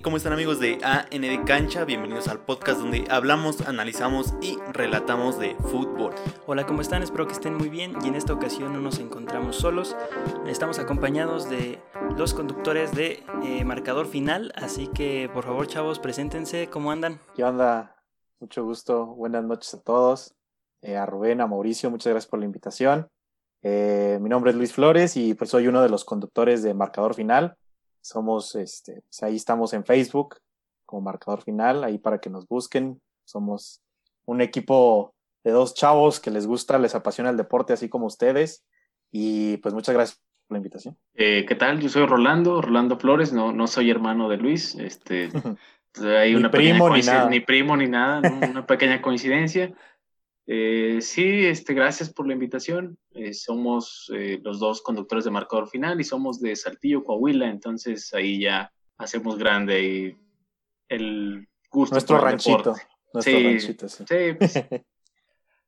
¿Y cómo están amigos de AN de Cancha? Bienvenidos al podcast donde hablamos, analizamos y relatamos de fútbol. Hola, ¿cómo están? Espero que estén muy bien y en esta ocasión no nos encontramos solos. Estamos acompañados de los conductores de eh, Marcador Final, así que por favor chavos, preséntense, ¿cómo andan? ¿Qué onda? Mucho gusto, buenas noches a todos. Eh, a Rubén, a Mauricio, muchas gracias por la invitación. Eh, mi nombre es Luis Flores y pues soy uno de los conductores de Marcador Final. Somos, este, pues ahí estamos en Facebook como Marcador Final, ahí para que nos busquen. Somos un equipo de dos chavos que les gusta, les apasiona el deporte, así como ustedes. Y pues muchas gracias por la invitación. Eh, ¿Qué tal? Yo soy Rolando, Rolando Flores, no, no soy hermano de Luis. Este, hay Ni una primo, pequeña ni nada. ni primo ni nada, ¿no? una pequeña coincidencia. Eh, sí, este, gracias por la invitación. Eh, somos eh, los dos conductores de marcador final y somos de Saltillo, Coahuila, entonces ahí ya hacemos grande y el gusto Nuestro por el ranchito. deporte. Nuestro Sí, ranchito, sí. Sí, pues,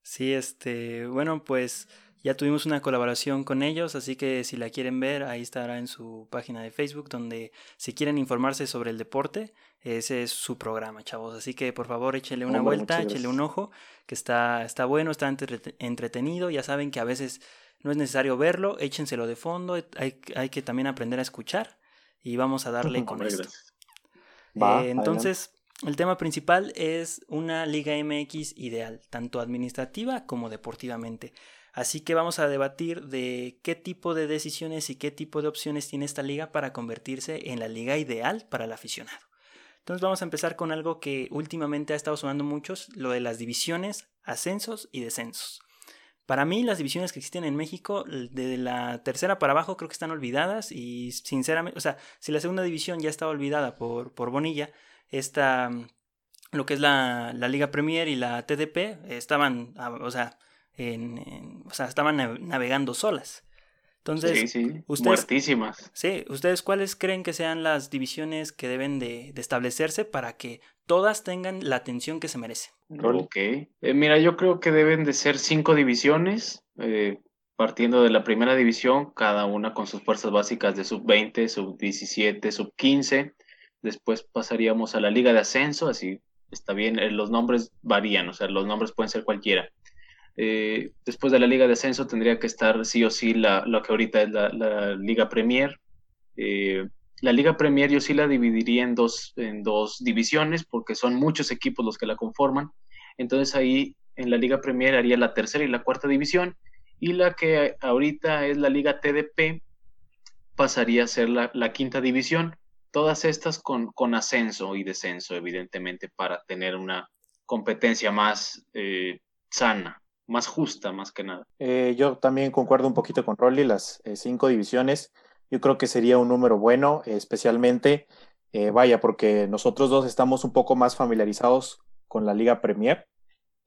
Sí, este, bueno, pues ya tuvimos una colaboración con ellos, así que si la quieren ver, ahí estará en su página de Facebook, donde si quieren informarse sobre el deporte, ese es su programa, chavos. Así que por favor échele una vuelta, gracias. un ojo, que está, está bueno, está entrete- entretenido. Ya saben que a veces no es necesario verlo, échenselo de fondo, hay, hay que también aprender a escuchar y vamos a darle con esto. Va, Eh, entonces, el tema principal es una Liga MX ideal, tanto administrativa como deportivamente. Así que vamos a debatir de qué tipo de decisiones y qué tipo de opciones tiene esta liga para convertirse en la liga ideal para el aficionado. Entonces vamos a empezar con algo que últimamente ha estado sonando muchos, lo de las divisiones, ascensos y descensos. Para mí las divisiones que existen en México, de la tercera para abajo, creo que están olvidadas y sinceramente, o sea, si la segunda división ya estaba olvidada por, por Bonilla, esta, mm, lo que es la, la Liga Premier y la TDP, estaban, ah, o sea, en- en- o sea, estaban nav- navegando solas. Entonces, Sí, sí, ustedes- muertísimas. Sí, ¿ustedes cuáles creen que sean las divisiones que deben de, de establecerse para que todas tengan la atención que se merecen? Ok. Eh, mira, yo creo que deben de ser cinco divisiones, eh, partiendo de la primera división, cada una con sus fuerzas básicas de sub-20, sub-17, sub-15. Después pasaríamos a la liga de ascenso, así está bien, eh, los nombres varían, o sea, los nombres pueden ser cualquiera. Eh, después de la liga de ascenso tendría que estar sí o sí la, lo que ahorita es la, liga Premier. Eh, la Liga Premier yo sí la dividiría en dos, en dos divisiones porque son muchos equipos los que la conforman. Entonces ahí en la Liga Premier haría la tercera y la cuarta división y la que ahorita es la Liga TDP pasaría a ser la, la quinta división. Todas estas con, con ascenso y descenso, evidentemente, para tener una competencia más eh, sana, más justa, más que nada. Eh, yo también concuerdo un poquito con Rolly, las eh, cinco divisiones. Yo creo que sería un número bueno, eh, especialmente, eh, vaya, porque nosotros dos estamos un poco más familiarizados con la Liga Premier.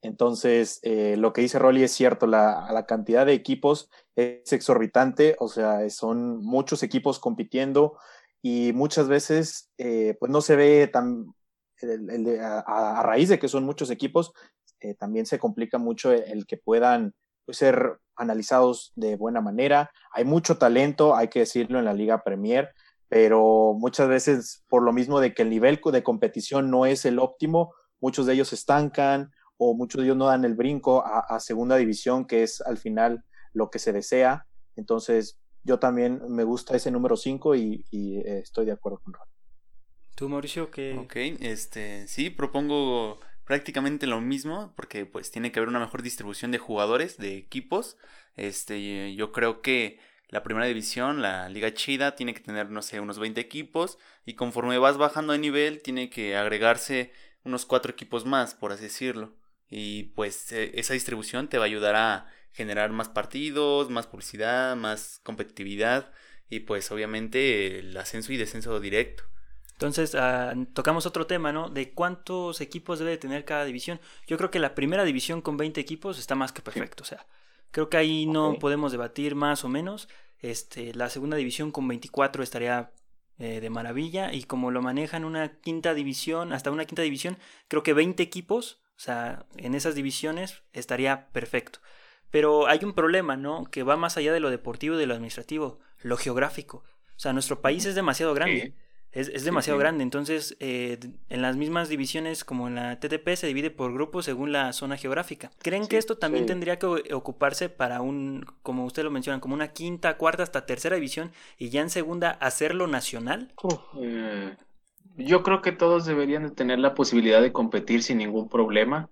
Entonces, eh, lo que dice Rolly es cierto, la, la cantidad de equipos es exorbitante, o sea, son muchos equipos compitiendo y muchas veces eh, pues no se ve tan, el- el a, a raíz de que son muchos equipos, eh, también se complica mucho el, el que puedan pues, ser analizados de buena manera. Hay mucho talento, hay que decirlo, en la Liga Premier, pero muchas veces por lo mismo de que el nivel de competición no es el óptimo, muchos de ellos se estancan o muchos de ellos no dan el brinco a, a segunda división, que es al final lo que se desea. Entonces, yo también me gusta ese número 5 y, y, eh, estoy de acuerdo con Ron. Tú, Mauricio, que... Ok, este, sí, propongo prácticamente lo mismo porque pues tiene que haber una mejor distribución de jugadores, de equipos. Este, yo creo que la primera división, la liga chida, tiene que tener, no sé, unos 20 equipos y conforme vas bajando de nivel tiene que agregarse unos cuatro equipos más, por así decirlo. Y pues eh, esa distribución te va a ayudar a generar más partidos, más publicidad, más competitividad y pues obviamente el ascenso y descenso directo. Entonces, ah, tocamos otro tema, ¿no? De cuántos equipos debe tener cada división. Yo creo que la primera división con 20 equipos está más que perfecto. O sea, creo que ahí no podemos debatir más o menos. Este, la segunda división con 24 estaría eh, de maravilla. Y como lo manejan una quinta división, hasta una quinta división, creo que 20 equipos, o sea, en esas divisiones estaría perfecto. Pero hay un problema, ¿no? Que va más allá de lo deportivo y de lo administrativo, lo geográfico. O sea, nuestro país es demasiado grande. Sí. Es, demasiado grande. Entonces, eh, en las mismas divisiones como en la TTP se divide por grupos según la zona geográfica. ¿Creen que esto también tendría que ocuparse para un, como usted lo menciona, como una quinta, cuarta hasta tercera división y ya en segunda hacerlo nacional? Eh, yo creo que todos deberían de tener la posibilidad de competir sin ningún problema.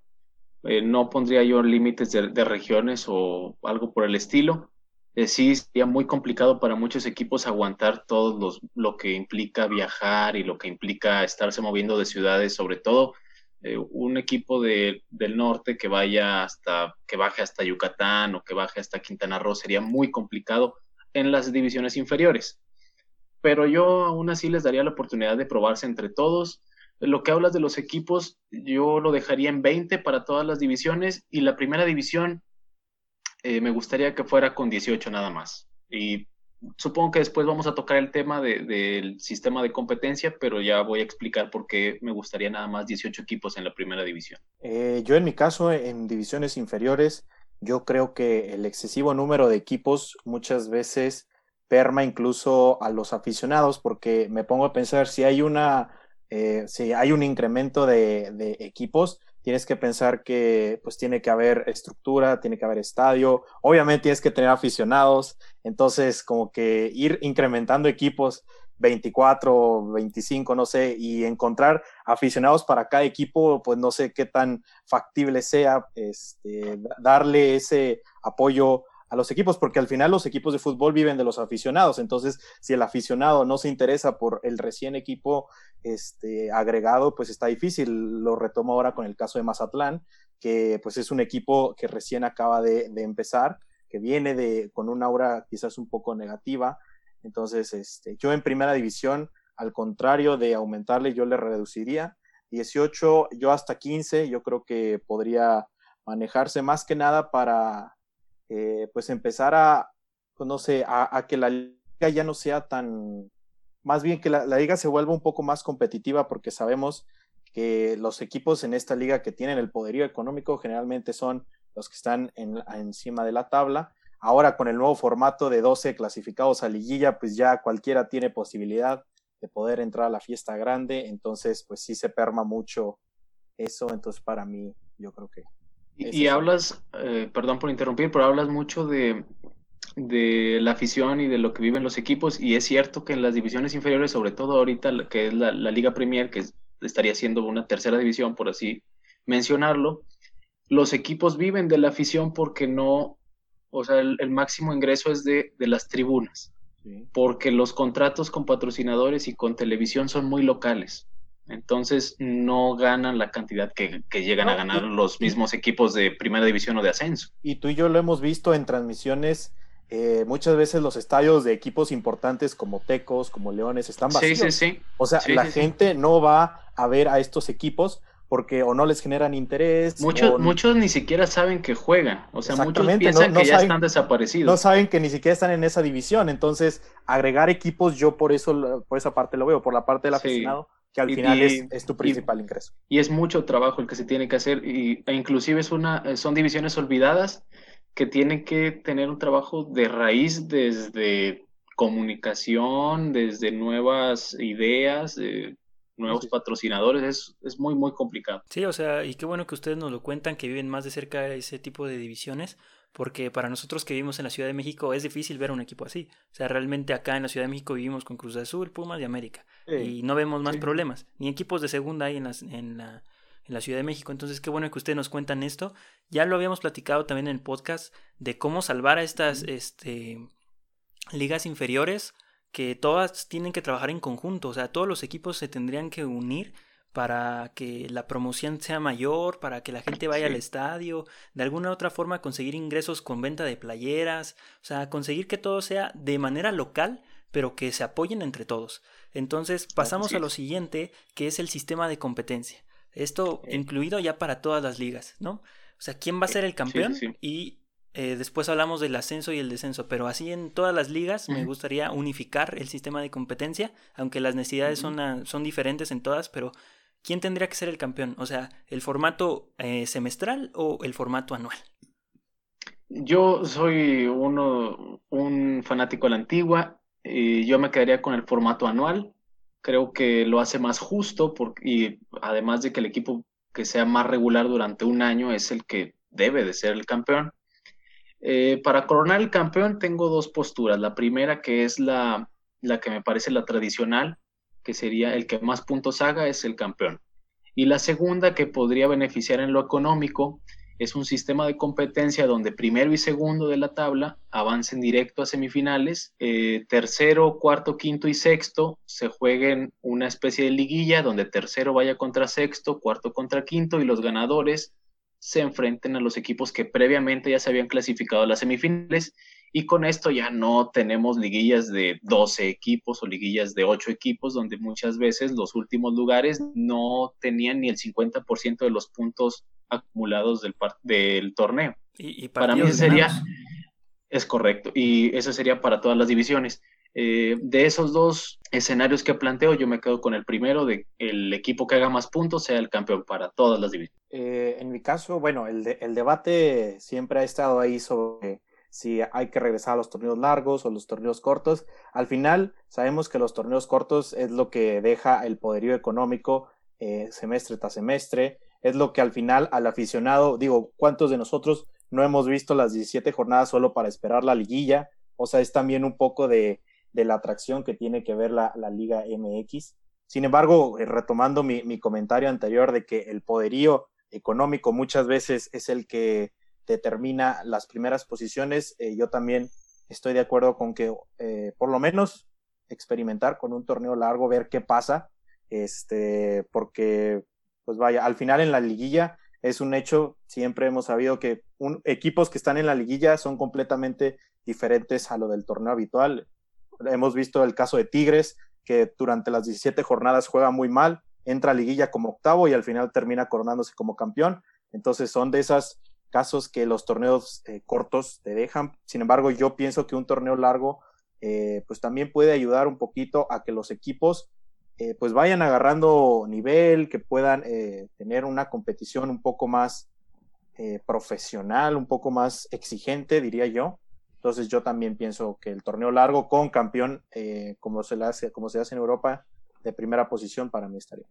Eh, no pondría yo límites de regiones o algo por el estilo eh, sí sería muy complicado para muchos equipos aguantar todo los, lo que implica viajar y lo que implica estarse moviendo de ciudades, sobre todo eh, un equipo de, del norte que vaya hasta, que baje hasta Yucatán o que baje hasta Quintana Roo sería muy complicado en las divisiones inferiores. Pero yo aún así les daría la oportunidad de probarse entre todos. Lo que hablas de los equipos, yo lo dejaría en 20 para todas las divisiones y la primera división eh, me gustaría que fuera con 18 nada más. Y supongo que después vamos a tocar el tema del sistema de competencia, pero ya voy a explicar por qué me gustaría nada más 18 equipos en la primera división. Eh, yo en mi caso, en divisiones inferiores, yo creo que el excesivo número de equipos muchas veces perma incluso a los aficionados, porque me pongo a pensar si hay una, eh, si hay un incremento de, de equipos, tienes que pensar que pues tiene que haber estructura, tiene que haber estadio, obviamente tienes que tener aficionados, entonces como que ir incrementando equipos 24, 25, no sé, y encontrar aficionados para cada equipo, pues no sé qué tan factible sea este, darle ese apoyo a los equipos, porque al final los equipos de fútbol viven de los aficionados. Entonces, si el aficionado no se interesa por el recién equipo este, agregado, pues está difícil. Lo retomo ahora con el caso de Mazatlán, que pues es un equipo que recién acaba de, empezar, que viene de, con una aura quizás un poco negativa. Entonces, este, yo en primera división, al contrario de aumentarle, yo le reduciría. 18, yo hasta 15, yo creo que podría manejarse más que nada para eh, pues empezar a, pues no sé, a, que la liga ya no sea tan, más bien que la, liga se vuelva un poco más competitiva porque sabemos que los equipos en esta liga que tienen el poderío económico generalmente son los que están en, encima de la tabla. Ahora con el nuevo formato de 12 clasificados a liguilla, pues ya cualquiera tiene posibilidad de poder entrar a la fiesta grande, entonces pues sí se perma mucho eso, entonces para mí yo creo que y, hablas, eh, perdón por interrumpir, pero hablas mucho de, de, la afición y de lo que viven los equipos, y es cierto que en las divisiones inferiores, sobre todo ahorita, que es la, Liga Premier, que estaría siendo una tercera división, por así mencionarlo, los equipos viven de la afición porque no, o sea, el, máximo ingreso es de, de las tribunas, porque los contratos con patrocinadores y con televisión son muy locales. Entonces no ganan la cantidad que, llegan a ganar los mismos equipos de primera división o de ascenso. Y tú y yo lo hemos visto en transmisiones. Eh, muchas veces los estadios de equipos importantes como Tecos, como Leones, están vacíos. Sí, sí, sí. O sea, la gente no va a ver a estos equipos porque o no les generan interés. Muchos, muchos ni siquiera saben que juegan. O sea, muchos piensan que ya están desaparecidos. No saben que ni siquiera están en esa división. Entonces, agregar equipos, yo por eso, por esa parte lo veo, por la parte del aficionado que al final es, tu principal ingreso. Y es mucho trabajo el que se tiene que hacer, y, e inclusive es una, son divisiones olvidadas que tienen que tener un trabajo de raíz desde comunicación, desde nuevas ideas, nuevos patrocinadores, es, es, muy, muy complicado. Sí, o sea, y qué bueno que ustedes nos lo cuentan, que viven más de cerca de ese tipo de divisiones, porque para nosotros que vivimos en la Ciudad de México es difícil ver un equipo así. O sea, realmente acá en la Ciudad de México vivimos con Cruz Azul, Pumas y América. y no vemos más problemas, ni equipos de segunda hay en, en, la, en la Ciudad de México. Entonces, qué bueno que ustedes nos cuentan esto. Ya lo habíamos platicado también en el podcast de cómo salvar a estas este, ligas inferiores, que todas tienen que trabajar en conjunto. O sea, todos los equipos se tendrían que unir para que la promoción sea mayor, para que la gente vaya al estadio, de alguna u otra forma conseguir ingresos con venta de playeras, o sea, conseguir que todo sea de manera local, pero que se apoyen entre todos. Entonces pasamos a lo siguiente, que es el sistema de competencia. Esto incluido ya para todas las ligas, ¿no? O sea, ¿quién va a ser el campeón? y eh, después hablamos del ascenso y el descenso, pero así en todas las ligas me gustaría unificar el sistema de competencia, aunque las necesidades son, son diferentes en todas, pero ¿quién tendría que ser el campeón? O sea, ¿el formato eh, semestral o el formato anual? Yo soy uno, un fanático de la antigua. Y yo me quedaría con el formato anual creo que lo hace más justo porque, y además de que el equipo que sea más regular durante un año es el que debe de ser el campeón. Eh, para coronar el campeón tengo dos posturas. La primera que es la, la que me parece la tradicional, que sería el que más puntos haga es el campeón. Y la segunda que podría beneficiar en lo económico es un sistema de competencia donde primero y segundo de la tabla avancen directo a semifinales, eh, tercero, cuarto, quinto y sexto se jueguen una especie de liguilla donde tercero vaya contra sexto, cuarto contra quinto y los ganadores se enfrenten a los equipos que previamente ya se habían clasificado a las semifinales y con esto ya no tenemos liguillas de 12 equipos o liguillas de 8 equipos donde muchas veces los últimos lugares no tenían ni el 50% de los puntos acumulados del, del torneo. Y, para mí sería, es correcto, y eso sería para todas las divisiones. Eh, de esos dos escenarios que planteo, yo me quedo con el primero, de el equipo que haga más puntos sea el campeón para todas las divisiones. Eh, en mi caso, bueno, el, el debate siempre ha estado ahí sobre si hay que regresar a los torneos largos o los torneos cortos. Al final, sabemos que los torneos cortos es lo que deja el poderío económico eh, semestre tras semestre, es lo que al final al aficionado, digo, ¿cuántos de nosotros no hemos visto las 17 jornadas solo para esperar la liguilla? O sea, es también un poco de, de la atracción que tiene que ver la, Liga MX. Sin embargo, eh, retomando mi, comentario anterior de que el poderío económico muchas veces es el que determina las primeras posiciones, eh, yo también estoy de acuerdo con que eh, por lo menos experimentar con un torneo largo, ver qué pasa, este, porque pues vaya, al final en la liguilla es un hecho, siempre hemos sabido que equipos que están en la liguilla son completamente diferentes a lo del torneo habitual. Hemos visto el caso de Tigres, que durante las 17 jornadas juega muy mal, entra a liguilla como octavo y al final termina coronándose como campeón. Entonces son de esos casos que los torneos eh, cortos te dejan. Sin embargo, yo pienso que un torneo largo eh, pues también puede ayudar un poquito a que los equipos eh, pues vayan agarrando nivel, que puedan tener una competición un poco más profesional, un poco más exigente, diría yo. Entonces yo también pienso que el torneo largo con campeón, eh, como, se le hace, como se hace en Europa, de primera posición para mí estaría.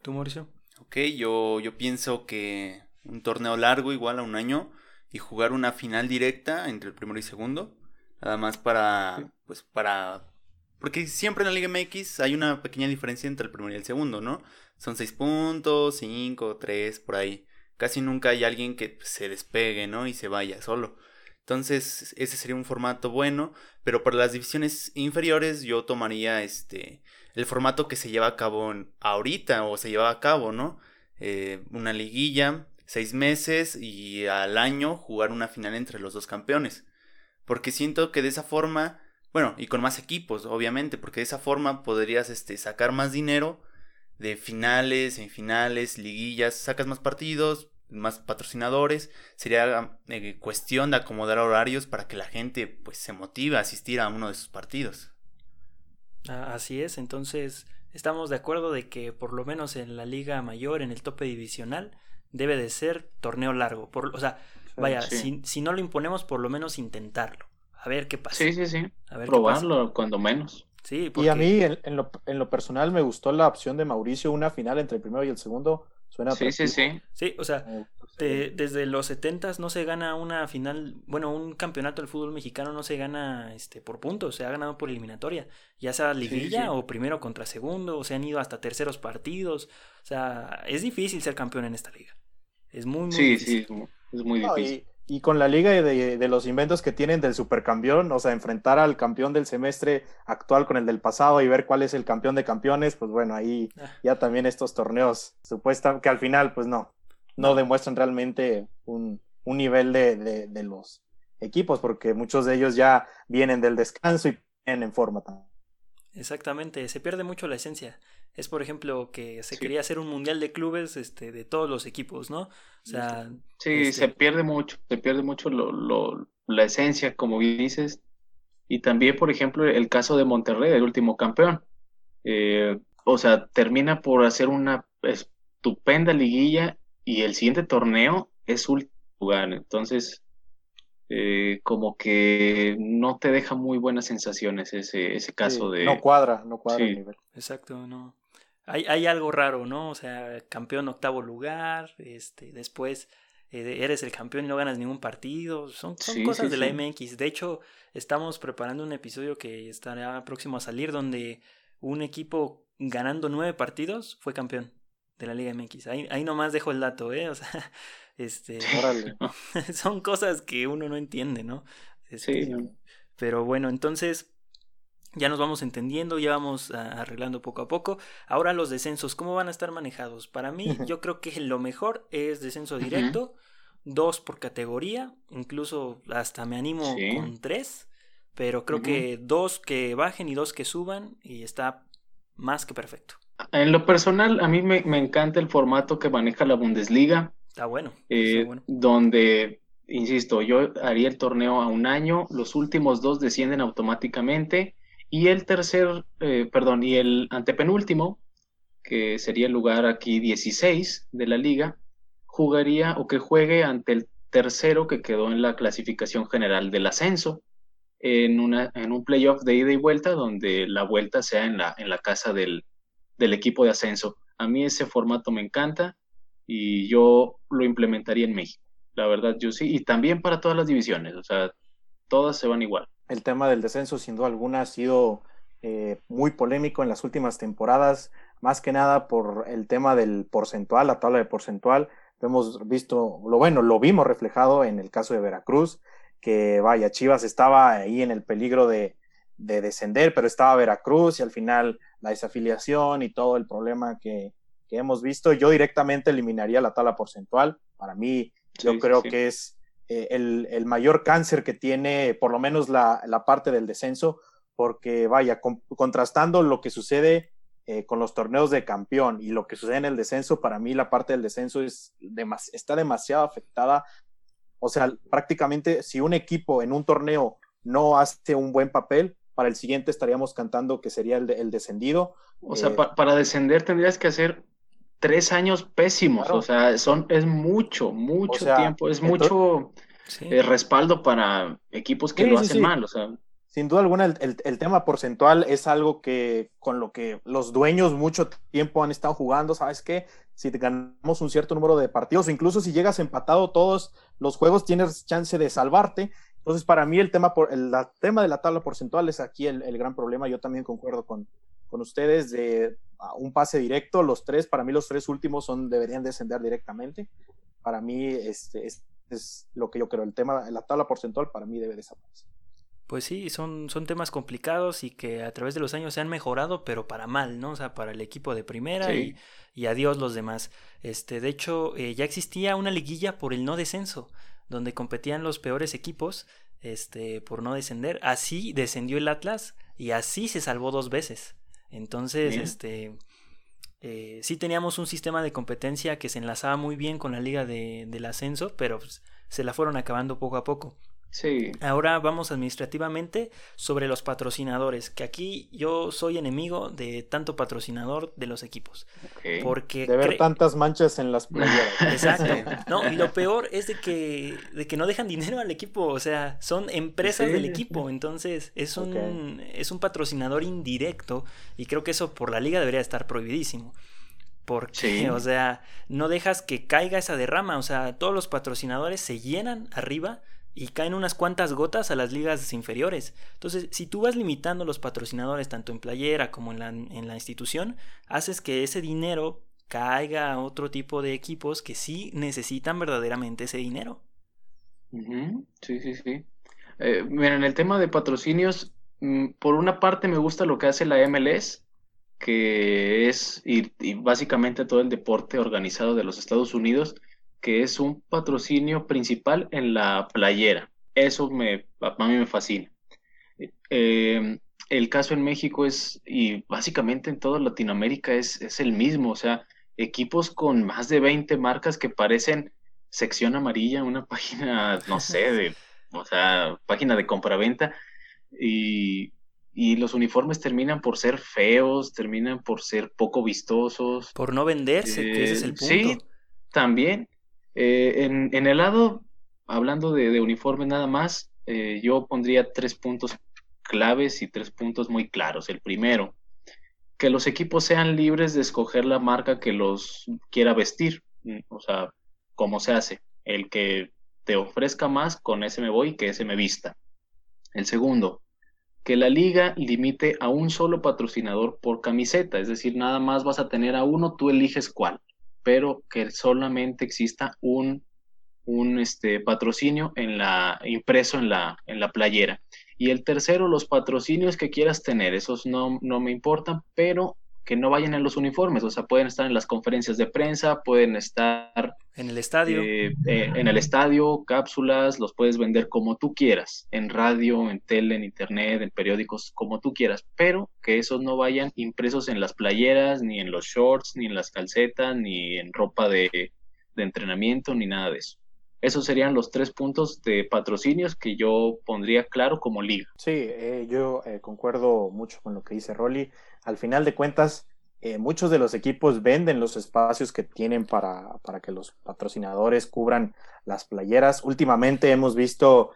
¿Tú, Mauricio? Ok, yo, yo pienso que un torneo largo igual a un año y jugar una final directa entre el primero y segundo, nada más para, pues para, porque siempre en la Liga MX hay una pequeña diferencia entre el primero y el segundo, ¿no? Son seis puntos, cinco, tres, por ahí. Casi nunca hay alguien que se despegue, ¿no? Y se vaya solo. Entonces, ese sería un formato bueno, pero para las divisiones inferiores yo tomaría este el formato que se lleva a cabo ahorita o se lleva a cabo, ¿no? Eh, una liguilla, seis meses y al año jugar una final entre los dos campeones. Porque siento que de esa forma, bueno, y con más equipos, obviamente, porque de esa forma podrías este, sacar más dinero de finales, semifinales, liguillas, sacas más partidos, más patrocinadores, sería eh, cuestión de acomodar horarios para que la gente pues se motive a asistir a uno de sus partidos. Así es, entonces estamos de acuerdo de que por lo menos en la liga mayor, en el tope divisional, debe de ser torneo largo. Por, o sea, vaya, si, si, no lo imponemos, por lo menos intentarlo. A ver qué pasa. Sí, sí, sí. A ver Probarlo cuando menos. Sí, Y a mí, en, lo, en lo personal, me gustó la opción de Mauricio, una final entre el primero y el segundo sí, sí, sí. Sí, o sea, pues desde los 70 no se gana una final, bueno, un campeonato del fútbol mexicano no se gana este por puntos, se ha ganado por eliminatoria, ya sea liguilla o primero contra segundo, o se han ido hasta terceros partidos, o sea, es difícil ser campeón en esta liga. Es muy, muy sí, difícil. Sí, es muy difícil. Y con la liga de, de, los inventos que tienen del supercampeón, o sea, enfrentar al campeón del semestre actual con el del pasado y ver cuál es el campeón de campeones, pues bueno, ahí ah. ya también estos torneos supuestan que al final, pues no, no demuestran realmente un, un nivel de, de, los equipos, porque muchos de ellos ya vienen del descanso y vienen en forma también. Exactamente, se pierde mucho la esencia es por ejemplo que se quería hacer un mundial de clubes este, de todos los equipos, ¿no? O sea, sí, este se pierde mucho, se pierde mucho lo, lo, la esencia, como dices. Y también, por ejemplo, el caso de Monterrey, el último campeón. Eh, o sea, termina por hacer una estupenda liguilla y el siguiente torneo es último lugar. Entonces, eh, como que no te deja muy buenas sensaciones ese, ese caso de... No cuadra, no cuadra el nivel. Exacto, no. Hay, hay algo raro, ¿no? O sea, campeón octavo lugar, este, después eh, eres el campeón y no ganas ningún partido. Son, son cosas de la MX. De hecho, estamos preparando un episodio que estará próximo a salir donde un equipo ganando nueve partidos fue campeón de la Liga MX. Ahí, ahí nomás dejo el dato, ¿eh? O sea, este, son cosas que uno no entiende, ¿no? sí. Este, pero bueno, entonces ya nos vamos entendiendo, ya vamos arreglando poco a poco. Ahora los descensos, ¿cómo van a estar manejados? Para mí, yo creo que lo mejor es descenso directo, dos por categoría, incluso hasta me animo con tres, pero creo que dos que bajen y dos que suban y está más que perfecto. En lo personal, a mí me, encanta el formato que maneja la Bundesliga. Está bueno, eh, bueno. Donde, insisto, yo haría el torneo a un año, los últimos dos descienden automáticamente y el tercer, eh, perdón, y el antepenúltimo, que sería el lugar aquí 16 de la liga, jugaría o que juegue ante el tercero que quedó en la clasificación general del ascenso, en, una, en un playoff de ida y vuelta, donde la vuelta sea en la, en la casa del, del equipo de ascenso. A mí ese formato me encanta y yo lo implementaría en México. La verdad, yo sí, y también para todas las divisiones, o sea, todas se van igual el tema del descenso sin duda alguna ha sido eh, muy polémico en las últimas temporadas, más que nada por el tema del porcentual, la tabla de porcentual. Lo hemos visto, lo bueno, lo vimos reflejado en el caso de Veracruz, que vaya, Chivas estaba ahí en el peligro de, de descender, pero estaba Veracruz y al final la desafiliación y todo el problema que, que hemos visto. Yo directamente eliminaría la tabla porcentual. Para mí, yo creo que es eh, el, mayor cáncer que tiene por lo menos la, parte del descenso, porque vaya, contrastando lo que sucede eh, con los torneos de campeón y lo que sucede en el descenso, para mí la parte del descenso es está demasiado afectada. O sea, prácticamente si un equipo en un torneo no hace un buen papel, para el siguiente estaríamos cantando que sería el, descendido. O sea, eh, para descender tendrías que hacer tres años pésimos, o sea, son, es mucho, mucho tiempo, es mucho eh, respaldo para equipos que lo hacen mal, o sea. Sin duda alguna, el, tema porcentual es algo que con lo que los dueños mucho tiempo han estado jugando, ¿sabes qué? Si ganamos un cierto número de partidos, o incluso si llegas empatado todos los juegos, tienes chance de salvarte. Entonces, para mí el tema, por, el tema de la tabla porcentual es aquí el, gran problema. Yo también concuerdo con, con ustedes de un pase directo. Los tres, para mí los tres últimos son, deberían descender directamente. Para mí este, es, es lo que yo creo. El tema, la tabla porcentual para mí debe desaparecer. Pues sí, son, son temas complicados y que a través de los años se han mejorado, pero para mal, ¿no? O sea, para el equipo de primera y, y, adiós los demás. Este, de hecho, eh, ya existía una liguilla por el no descenso, donde competían los peores equipos, este, por no descender. Así descendió el Atlas y así se salvó dos veces. Entonces, este, eh, sí teníamos un sistema de competencia que se enlazaba muy bien con la liga de, del ascenso, pero pues, se la fueron acabando poco a poco. Sí. Ahora vamos administrativamente sobre los patrocinadores, que aquí yo soy enemigo de tanto patrocinador de los equipos. Porque de ver tantas manchas en las playeras. Exacto. No, y lo peor es de que, de que no dejan dinero al equipo, o sea, son empresas del equipo, entonces es un, es un patrocinador indirecto y creo que eso por la liga debería estar prohibidísimo. Porque, o sea, no dejas que caiga esa derrama, o sea, todos los patrocinadores se llenan arriba y caen unas cuantas gotas a las ligas inferiores. Entonces, si tú vas limitando los patrocinadores tanto en playera como en la, en la institución, haces que ese dinero caiga a otro tipo de equipos que sí necesitan verdaderamente ese dinero. Sí, sí, sí. Eh, en el tema de patrocinios, mm, por una parte me gusta lo que hace la MLS, que es y, y básicamente todo el deporte organizado de los Estados Unidos, que es un patrocinio principal en la playera. Eso me, a mí me fascina. Eh, el caso en México es, y básicamente en toda Latinoamérica es, es, el mismo, o sea, equipos con más de 20 marcas que parecen sección amarilla, una página, no sé, de, o sea, página de compraventa, y, y los uniformes terminan por ser feos, terminan por ser poco vistosos. Por no venderse, que ese es el punto. Sí, también. Eh, en, el lado hablando de, de uniformes nada más, eh, yo pondría tres puntos claves y tres puntos muy claros. El primero, que los equipos sean libres de escoger la marca que los quiera vestir. Mm, o sea, cómo se hace. El que te ofrezca más, con ese me voy, que ese me vista. El segundo, que la liga limite a un solo patrocinador por camiseta, es decir, nada más vas a tener a uno, tú eliges cuál, pero que solamente exista un, un este, patrocinio en la, impreso en la, en la playera. Y el tercero, los patrocinios que quieras tener, esos no, no me importan, pero que no vayan en los uniformes, o sea, pueden estar en las conferencias de prensa, pueden estar en el estadio, eh, eh, en el estadio, cápsulas, los puedes vender como tú quieras, en radio, en tele, en internet, en periódicos, como tú quieras, pero que esos no vayan impresos en las playeras, ni en los shorts, ni en las calcetas, ni en ropa de, de entrenamiento, ni nada de eso. Esos serían los tres puntos de patrocinios que yo pondría claro como liga. Sí, eh, yo eh, concuerdo mucho con lo que dice Rolly. Al final de cuentas, eh, muchos de los equipos venden los espacios que tienen para, para, que los patrocinadores cubran las playeras. Últimamente hemos visto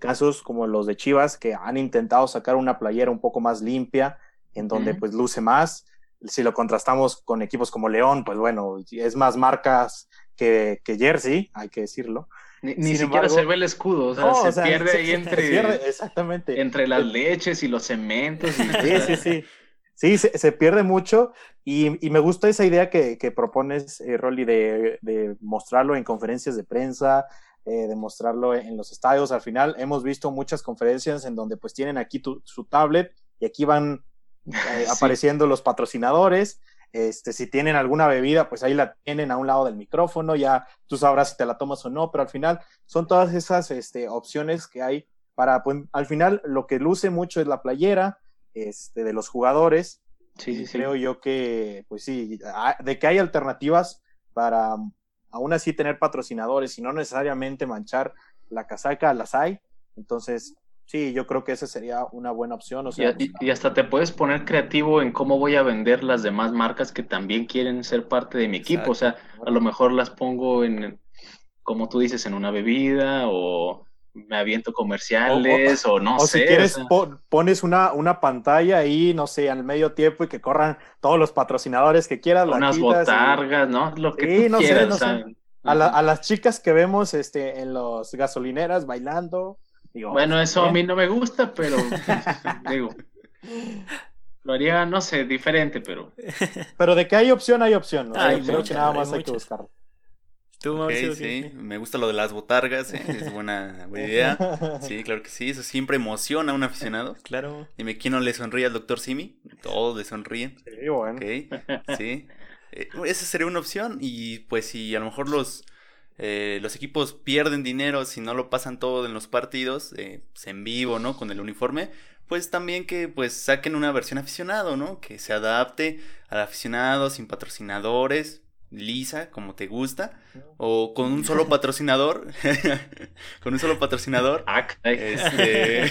casos como los de Chivas que han intentado sacar una playera un poco más limpia, en donde pues luce más. Si lo contrastamos con equipos como León, pues bueno, es más marcas que, que jersey, hay que decirlo. Ni, ni siquiera se ve el escudo, o sea, No, se o sea, pierde se- ahí se entre, pierde, exactamente. entre las leches y los cementos. y- Sí, sí, sí. Sí, se, se pierde mucho y, y me gusta esa idea que, que propones, eh, Rolly, de, de mostrarlo en conferencias de prensa, eh, de mostrarlo en los estadios. Al final hemos visto muchas conferencias en donde pues tienen aquí tu- su tablet y aquí van eh, Sí. apareciendo los patrocinadores. Este, si tienen alguna bebida, pues ahí la tienen a un lado del micrófono, ya tú sabrás si te la tomas o no, pero al final son todas esas este, opciones que hay para, pues, al final lo que luce mucho es la playera este, de los jugadores. Sí, sí, Y sí. Creo yo que, pues sí, de que hay alternativas para aún así tener patrocinadores y no necesariamente manchar la casaca, las hay. Entonces, sí, yo creo que esa sería una buena opción. O Y, sea, y- y hasta te puedes poner creativo en cómo voy a vender las demás marcas que también quieren ser parte de mi equipo. O sea, a lo mejor las pongo en, como tú dices, en una bebida o me aviento comerciales o, no o sé. si quieres, o sea, po- pones una, una pantalla ahí, no sé, al medio tiempo y que corran todos los patrocinadores que quieras. la unas y- botargas, ¿no? Lo que Sí, tú no sé, quieras. no o sea, A, la- a las chicas que vemos este, en los gasolineras bailando. Digo, Bueno, eso a mí no me gusta, pero digo, lo haría, no sé, diferente, pero Pero de que hay opción, hay opción. ¿no? Hay Yo creo muchas, que nada más hay que buscarlo. Tú, Ok, Mauricio, sí, ¿qué? me gusta lo de las botargas, ¿eh? es buena, buena idea. Sí, claro que sí, eso siempre emociona a un aficionado. Claro. Dime, ¿quién no le sonríe al doctor Simi? Todos le sonríen. Sí, bueno. Ok, sí. Eh, esa sería una opción y pues si a lo mejor los, eh, los equipos pierden dinero si no lo pasan todo en los partidos, eh, pues, en vivo, ¿no? Con el uniforme, pues también que pues saquen una versión aficionado, ¿no? Que se adapte al aficionado sin patrocinadores, lisa, como te gusta, o con un solo patrocinador, con un solo patrocinador, ah, este...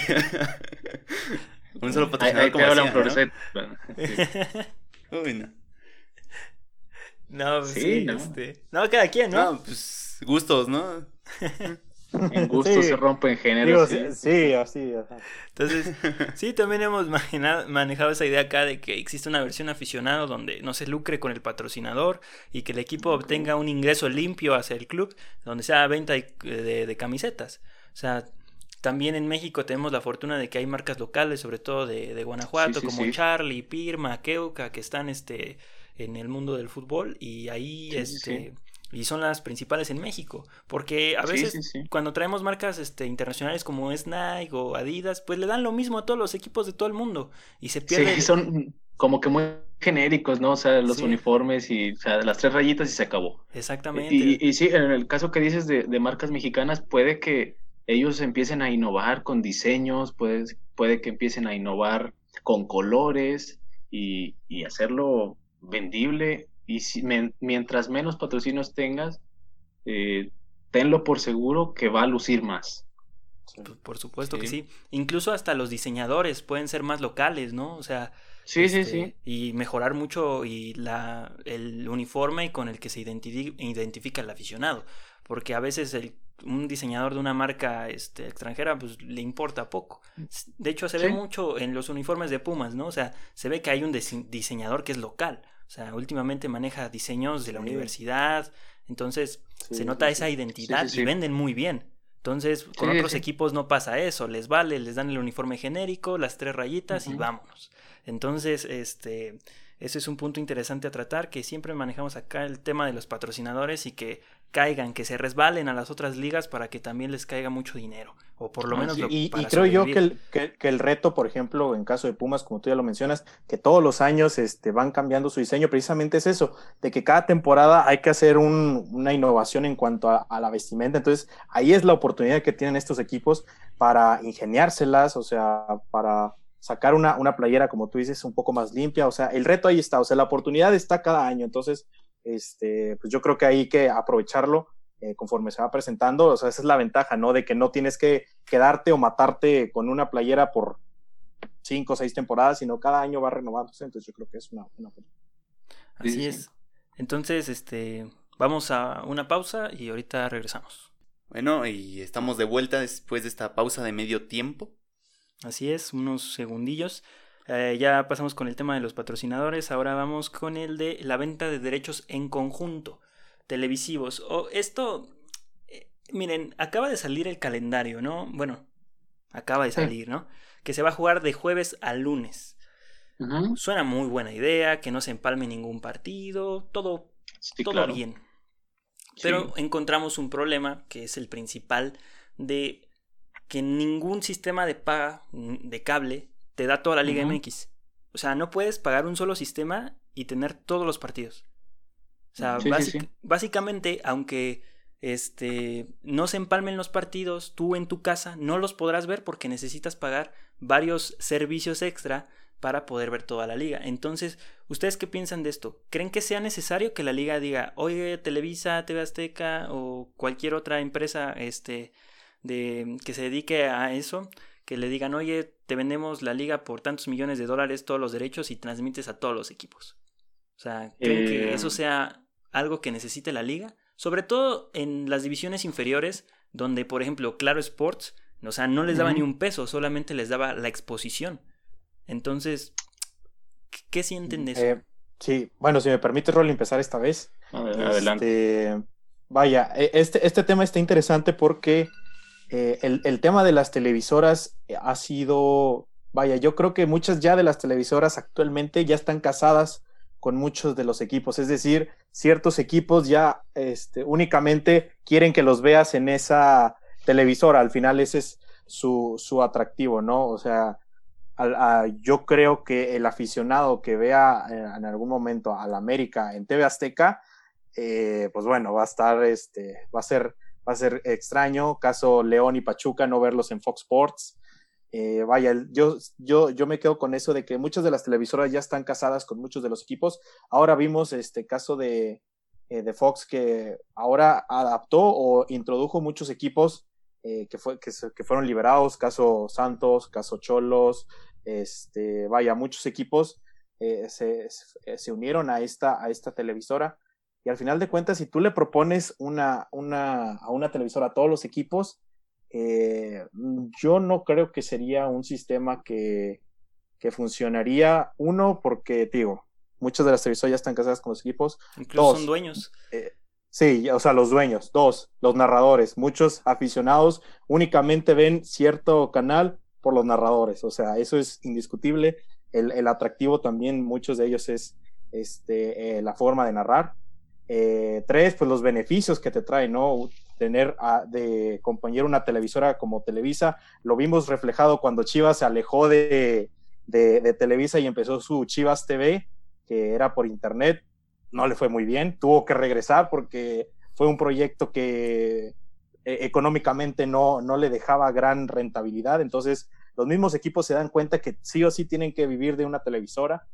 un solo patrocinador ahí te como hablan decían, ¿no? Uy, no. No, pues Sí, sí, ¿no? este. No, cada quien, ¿no? No, pues gustos, ¿no? En gusto Sí. se rompen Digo, géneros. sí, sí. sí, así. ajá. Entonces, sí, también hemos manejado esa idea acá de que existe una versión aficionado donde no se lucre con el patrocinador y que el equipo obtenga un ingreso limpio hacia el club, donde sea venta de, de- de camisetas. O sea, también en México tenemos la fortuna de que hay marcas locales, sobre todo de, de Guanajuato, Sí, sí, como sí. Charlie, Pirma, Keuka, que están este, en el mundo del fútbol y ahí Sí, sí, este, y son las principales en México. Porque a veces sí, sí. cuando traemos marcas este, internacionales como es Nike o Adidas, pues le dan lo mismo a todos los equipos de todo el mundo y se pierde. Sí, son como que muy genéricos, ¿no? O sea, los uniformes y o sea, las tres rayitas y se acabó. Exactamente. Y, y sí, en el caso que dices de, de marcas mexicanas, puede que ellos empiecen a innovar con diseños, puede, puede que empiecen a innovar con colores y, y hacerlo vendible. Y si, mientras menos patrocinios tengas, eh, tenlo por seguro que va a lucir más. Sí. Pues, por supuesto que Sí. Incluso hasta los diseñadores pueden ser más locales, ¿no? O sea, Sí, sí, este, sí. Y mejorar mucho y la, el uniforme con el que se identifi- identifica el aficionado. Porque a veces el un diseñador de una marca este, extranjera, pues le importa poco. De hecho, se ve mucho en los uniformes de Pumas, ¿no? O sea, se ve que hay un diseñador que es local. O sea, últimamente maneja diseños de la universidad. Entonces, se nota esa identidad y venden muy bien. Entonces, con otros equipos no pasa eso. Les vale, les dan el uniforme genérico, las tres rayitas y vámonos. Entonces, este ese es un punto interesante a tratar, que siempre manejamos acá el tema de los patrocinadores y que caigan, que se resbalen a las otras ligas para que también les caiga mucho dinero, o por lo ah, menos Y, creo yo que el, que, el, reto, por ejemplo, en caso de Pumas, como tú ya lo mencionas, que todos los años este, van cambiando su diseño, precisamente es eso, de que cada temporada hay que hacer una innovación en cuanto a, a, la vestimenta, entonces ahí es la oportunidad que tienen estos equipos para ingeniárselas, o sea, para sacar una, una playera, como tú dices, un poco más limpia. O sea, el reto ahí está, o sea, la oportunidad está cada año. Entonces, este, pues yo creo que hay que aprovecharlo eh, conforme se va presentando. O sea, esa es la ventaja, ¿no? De que no tienes que quedarte o matarte con una playera por cinco o seis temporadas, sino cada año va renovándose. Entonces, yo creo que es una. una... Así es. Entonces, este, vamos a una pausa y ahorita regresamos. Bueno, y estamos de vuelta después de esta pausa de medio tiempo. Así es, unos segundillos. Eh, ya pasamos con el tema de los patrocinadores, ahora vamos con el de la venta de derechos en conjunto, televisivos. O esto, eh, miren, acaba de salir el calendario, ¿no? Bueno, acaba de salir, ¿no? Que se va a jugar de jueves a lunes. Suena muy buena idea, que no se empalme ningún partido, todo, todo bien. Pero encontramos un problema, que es el principal, de que ningún sistema de paga de cable te da toda la Liga MX. O sea, no puedes pagar un solo sistema y tener todos los partidos. O sea, básicamente, aunque este, no se empalmen los partidos, tú en tu casa no los podrás ver porque necesitas pagar varios servicios extra para poder ver toda la liga. Entonces, ¿ustedes qué piensan de esto? ¿Creen que sea necesario que la liga diga, oye, Televisa, TV Azteca o cualquier otra empresa este, de, que se dedique a eso, que le digan, oye, te vendemos la liga por tantos millones de dólares, todos los derechos y transmites a todos los equipos. O sea, ¿creen que eso eh, sea algo que necesite la liga? Sobre todo en las divisiones inferiores, donde, por ejemplo, Claro Sports, o sea, no les daba ni un peso, solamente les daba la exposición. Entonces, ¿qué sienten de eso? Eh, sí, bueno, si me permite, Rol, empezar esta vez. Adelante. Este, vaya, e, este, este tema está interesante porque eh, el, tema de las televisoras eh, ha sido, vaya, yo creo que muchas ya de las televisoras actualmente ya están casadas con muchos de los equipos, es decir, ciertos equipos ya este, únicamente quieren que los veas en esa televisora, al final ese es su, su atractivo, ¿no? O sea, yo creo que el aficionado que vea eh, en, algún momento al América en TV Azteca, pues bueno, va a estar, este, va a ser va a ser extraño, caso León y Pachuca, no verlos en Fox Sports. Eh, vaya, yo, yo, yo me quedo con eso de que muchas de las televisoras ya están casadas con muchos de los equipos. Ahora vimos este caso de, eh, de Fox que ahora adaptó o introdujo muchos equipos eh, que, fue, que, que, fueron liberados, caso Santos, caso Cholos, este, vaya, muchos equipos se, se, unieron a esta, a esta televisora y al final de cuentas, si tú le propones una, una, a una televisora a todos los equipos, eh, yo no creo que sería un sistema que, que funcionaría. Uno, porque, digo, muchas de las televisoras ya están casadas con los equipos. Incluso son dueños. Eh, sí, o sea, los dueños. Dos, los narradores. Muchos aficionados únicamente ven cierto canal por los narradores. O sea, eso es indiscutible. El, el atractivo también, muchos de ellos es este, eh, la forma de narrar. Eh, tres, pues los beneficios que te trae, ¿no? Tener de compañero una televisora como Televisa, lo vimos reflejado cuando Chivas se alejó de, de, Televisa y empezó su Chivas TV, que era por internet, no le fue muy bien, tuvo que regresar porque fue un proyecto que eh, económicamente no, no le dejaba gran rentabilidad, entonces los mismos equipos se dan cuenta que sí o sí tienen que vivir de una televisora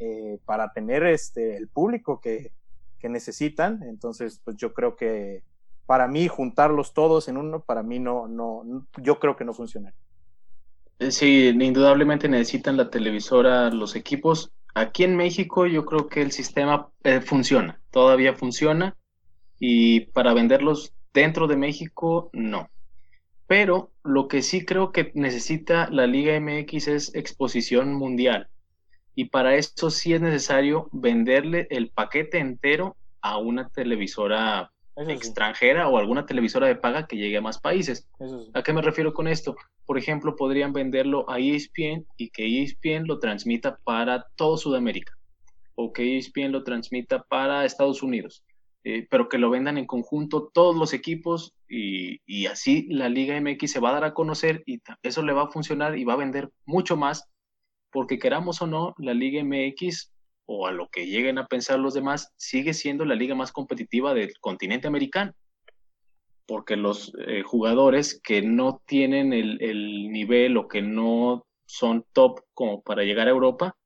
eh, para tener este, el público que, que necesitan. Entonces, pues yo creo que para mí juntarlos todos en uno, para mí no, no, yo creo que no funciona. Eh, sí, indudablemente necesitan la televisora los equipos. Aquí en México yo creo que el sistema eh, funciona, todavía funciona y para venderlos Dentro de México, no. Pero lo que sí creo que necesita la Liga MX es exposición mundial. Y para eso sí es necesario venderle el paquete entero a una televisora extranjera o alguna televisora de paga que llegue a más países. ¿A qué me refiero con esto? Por ejemplo, podrían venderlo a ESPN y que ESPN lo transmita para todo Sudamérica o que ESPN lo transmita para Estados Unidos, eh, pero que lo vendan en conjunto todos los equipos y, y así la Liga MX se va a dar a conocer y eso le va a funcionar y va a vender mucho más porque queramos o no, la Liga MX o a lo que lleguen a pensar los demás, sigue siendo la liga más competitiva del continente americano. Porque los eh, jugadores que no tienen el, el, nivel o que no son top como para llegar a Europa,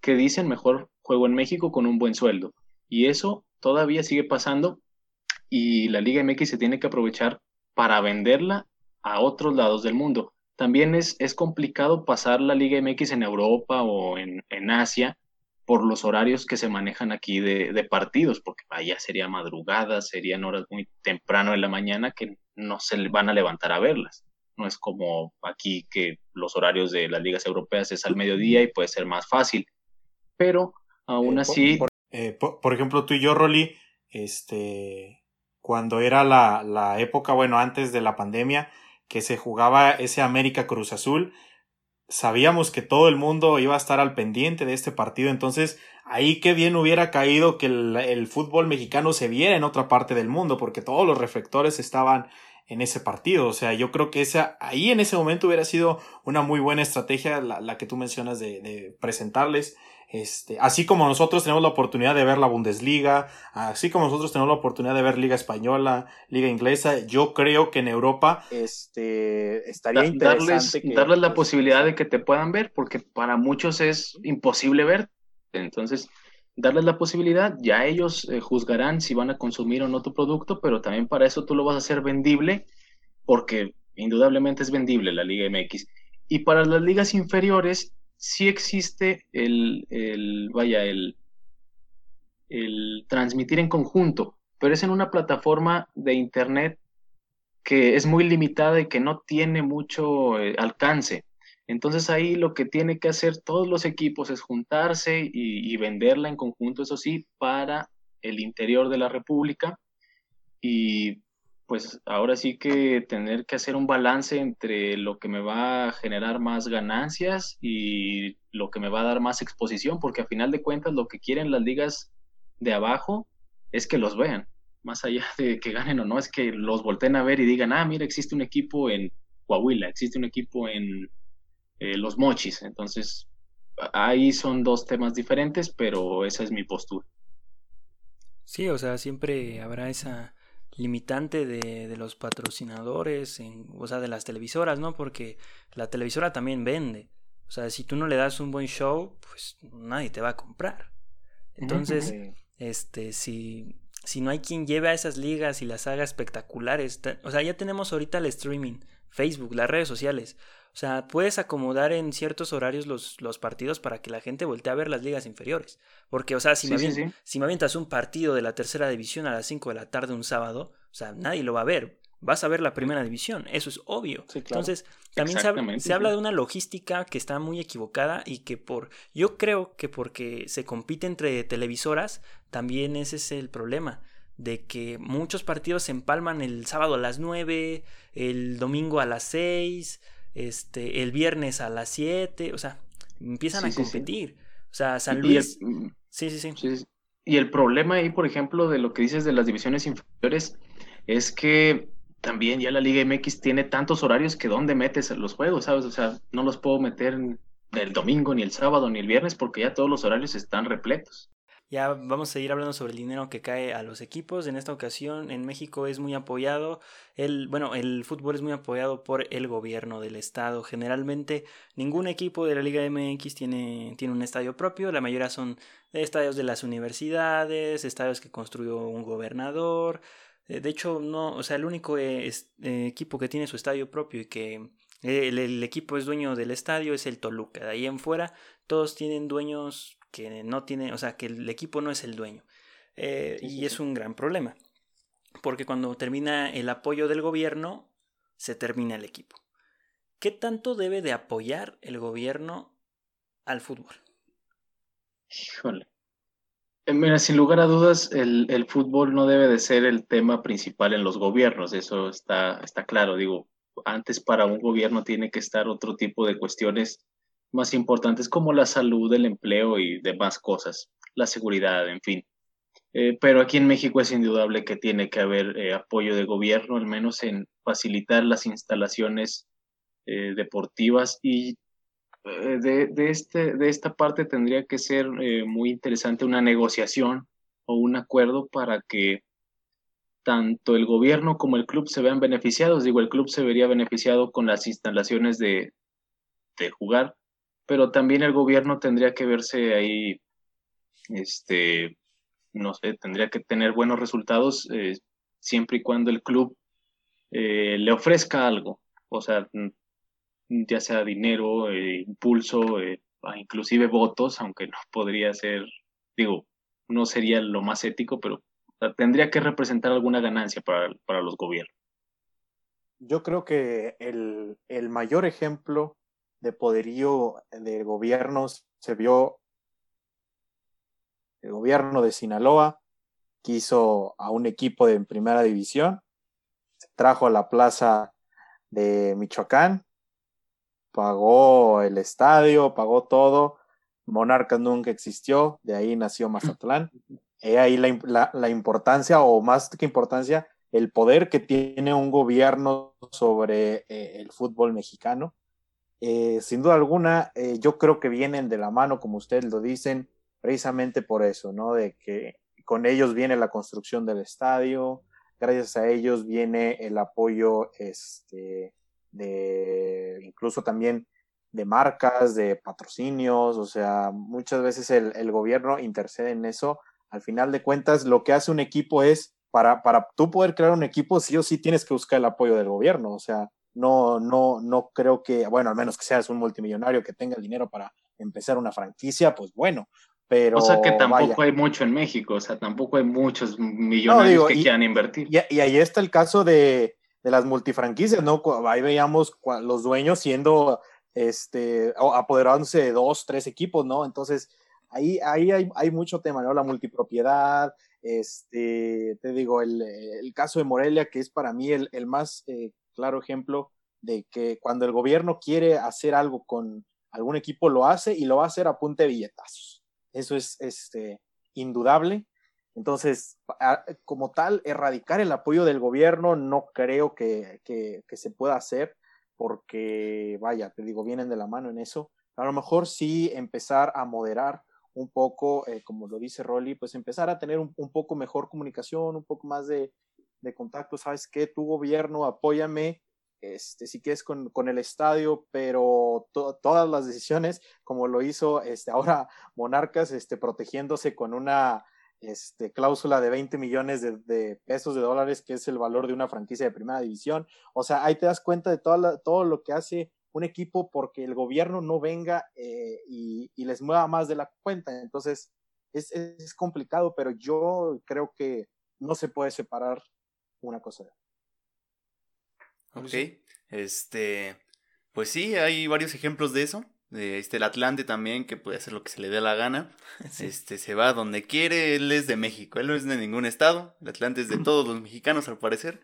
que dicen mejor juego en México con un buen sueldo. Y eso todavía sigue pasando y la Liga MX se tiene que aprovechar para venderla a otros lados del mundo. También es, es complicado pasar la Liga MX en Europa o en, en Asia por los horarios que se manejan aquí de, partidos, porque allá sería madrugada, serían horas muy temprano en la mañana que no se van a levantar a verlas. No es como aquí que los horarios de las ligas europeas es al mediodía y puede ser más fácil. Pero aún eh, así... Eh, por, ejemplo, tú y yo, Rolly, este, cuando era la, la época, bueno, antes de la pandemia, que se jugaba ese América Cruz Azul, sabíamos que todo el mundo iba a estar al pendiente de este partido, entonces ahí qué bien hubiera caído que el, fútbol mexicano se viera en otra parte del mundo, porque todos los reflectores estaban en ese partido, o sea, yo creo que esa, ahí en ese momento hubiera sido una muy buena estrategia la, la que tú mencionas de presentarles este, así como nosotros tenemos la oportunidad de ver la Bundesliga, así como nosotros tenemos la oportunidad de ver Liga Española, Liga Inglesa, yo creo que en Europa este, estaría interesante darles, la posibilidad de que te puedan ver, porque para muchos es imposible ver. Entonces, darles la posibilidad, ya ellos eh, juzgarán si van a consumir o no tu producto, pero también para eso tú lo vas a hacer vendible, porque indudablemente es vendible la Liga MX. Y para las ligas inferiores, sí existe el, el vaya, el, el transmitir en conjunto, pero es en una plataforma de Internet que es muy limitada y que no tiene mucho eh, alcance. Entonces ahí lo que tiene que hacer todos los equipos es juntarse y, y, venderla en conjunto, eso sí, para el interior de la República y pues ahora sí que tener que hacer un balance entre lo que me va a generar más ganancias y lo que me va a dar más exposición, porque a final de cuentas lo que quieren las ligas de abajo es que los vean, más allá de que ganen o no, es que los volteen a ver y digan, ah, mira, existe un equipo en Coahuila, existe un equipo en eh, Los Mochis, entonces ahí son dos temas diferentes, pero esa es mi postura. Sí, o sea, siempre habrá esa limitante de, de los patrocinadores, en, o sea, de las televisoras, ¿no? Porque la televisora también vende. O sea, si tú no le das un buen show, pues nadie te va a comprar. Entonces, este, si, si no hay quien lleve a esas ligas y las haga espectaculares, o sea, ya tenemos ahorita el streaming, Facebook, las redes sociales. O sea, puedes acomodar en ciertos horarios los, los partidos para que la gente voltee a ver las ligas inferiores. Porque, o sea, si, me, si me avientas un partido de la tercera división a las 5 de la tarde un sábado, o sea, nadie lo va a ver. Vas a ver la primera división, eso es obvio. Entonces, también se, se habla de una logística que está muy equivocada y que por, yo creo que porque se compite entre televisoras, también ese es el problema de que muchos partidos se empalman el sábado a las 9, el domingo a las 6, este, el viernes a las 7, o sea, empiezan a competir. O sea, San Luis... Sí, sí, sí. Y el problema ahí, por ejemplo, de lo que dices de las divisiones inferiores, es que también ya la Liga MX tiene tantos horarios que dónde metes los juegos, ¿sabes? O sea, no los puedo meter el domingo, ni el sábado, ni el viernes, porque ya todos los horarios están repletos. Ya vamos a seguir hablando sobre el dinero que cae a los equipos. En esta ocasión en México es muy apoyado. El, bueno, el fútbol es muy apoyado por el gobierno del estado. Generalmente ningún equipo de la Liga MX tiene, tiene un estadio propio. La mayoría son estadios de las universidades, estadios que construyó un gobernador. Eh, de hecho, no, o sea, el único eh, equipo que tiene su estadio propio y que el, el equipo es dueño del estadio es el Toluca. De ahí en fuera, todos tienen dueños que no tiene, o sea, que el equipo no es el dueño. Eh, y es un gran problema. porque cuando termina el apoyo del gobierno, se termina el equipo. ¿Qué tanto debe de apoyar el gobierno al fútbol? Híjole. Eh, mira, sin lugar a dudas, el, el, fútbol no debe de ser el tema principal en los gobiernos, eso está, está claro. Digo, antes para un gobierno tiene que estar otro tipo de cuestiones más importantes como la salud, el empleo y demás cosas, la seguridad, en fin. Eh, pero aquí en México es indudable que tiene que haber eh, apoyo de gobierno, al menos en facilitar las instalaciones eh, deportivas y de, de, este, de esta parte tendría que ser muy interesante una negociación o un acuerdo para que tanto el gobierno como el club se vean beneficiados. Digo, el club se vería beneficiado con las instalaciones de, de jugar, pero también el gobierno tendría que verse ahí, este, no sé, tendría que tener buenos resultados eh, siempre y cuando el club eh, le ofrezca algo, o sea, ya sea dinero, eh, impulso, inclusive votos, aunque no podría ser, digo, no sería lo más ético, pero tendría que representar alguna ganancia para, para los gobiernos. Yo creo que el, el mayor ejemplo de poderío de gobiernos se vio el gobierno de Sinaloa quiso a un equipo de primera división, se trajo a la plaza de Michoacán, pagó el estadio, pagó todo, Monarcas nunca existió, de ahí nació Mazatlán. Y ahí la, la, importancia, o más que importancia, el poder que tiene un gobierno sobre eh, el fútbol mexicano. Eh, sin duda alguna, eh, yo creo que vienen de la mano, como ustedes lo dicen, precisamente por eso, ¿no? De que con ellos viene la construcción del estadio, gracias a ellos viene el apoyo, este, de, incluso también de marcas, de patrocinios, o sea, muchas veces el, el gobierno intercede en eso. Al final de cuentas, lo que hace un equipo es, para, para tú poder crear un equipo, sí o sí tienes que buscar el apoyo del gobierno, o sea, no, no, no creo que, bueno, al menos que seas un multimillonario que tenga el dinero para empezar una franquicia, pues bueno, pero, o sea que tampoco hay mucho en México, o sea, tampoco hay muchos millonarios que quieran invertir. Y, y, ahí está el caso de, de, las multifranquicias, ¿no? Ahí veíamos los dueños siendo, este, apoderándose de dos, tres equipos, ¿no? Entonces, ahí, ahí hay, hay mucho tema, ¿no? La multipropiedad, este, te digo, el, el caso de Morelia, que es para mí el, el más eh, claro ejemplo de que cuando el gobierno quiere hacer algo con algún equipo, lo hace y lo va a hacer a punta de billetazos. Eso es este, indudable. Entonces, como tal, erradicar el apoyo del gobierno no creo que, se pueda hacer porque, vaya, te digo, vienen de la mano en eso. A lo mejor sí empezar a moderar un poco, eh, como lo dice Rolly, pues empezar a tener un, poco mejor comunicación, un poco más de, de contacto. ¿Sabes qué? Tu gobierno, apóyame este, si quieres con, con el estadio, pero todas las decisiones, como lo hizo este, ahora Monarcas, este, protegiéndose con una este, cláusula de 20 millones de, de, pesos de dólares, que es el valor de una franquicia de primera división. O sea, ahí te das cuenta de toda todo lo que hace un equipo porque el gobierno no venga eh, y, y, les mueva más de la cuenta. Entonces, es, es complicado, pero yo creo que no se puede separar una cosa. Ok, este, pues sí, hay varios ejemplos de eso. Este, el Atlante también, que puede hacer lo que se le dé la gana. Este, se va donde quiere, él es de México, él no es de ningún estado. El Atlante es de todos los mexicanos, al parecer.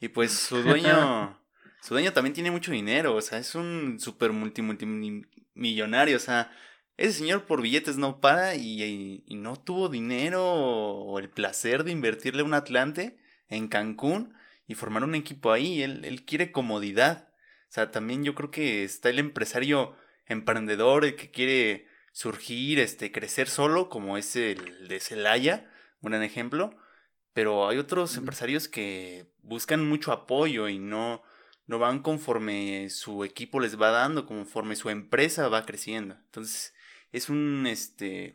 Y pues su dueño, su dueño también tiene mucho dinero, o sea, es un super multi, multimillonario, o sea, ese señor por billetes no para y, y no tuvo dinero o el placer de invertirle un Atlante en Cancún y formar un equipo ahí. Él, él quiere comodidad. O sea, también yo creo que está el empresario emprendedor, el que quiere surgir, este, crecer solo, como es el de Celaya, un gran ejemplo. Pero hay otros empresarios que buscan mucho apoyo y no, no van conforme su equipo les va dando, conforme su empresa va creciendo. Entonces, es un este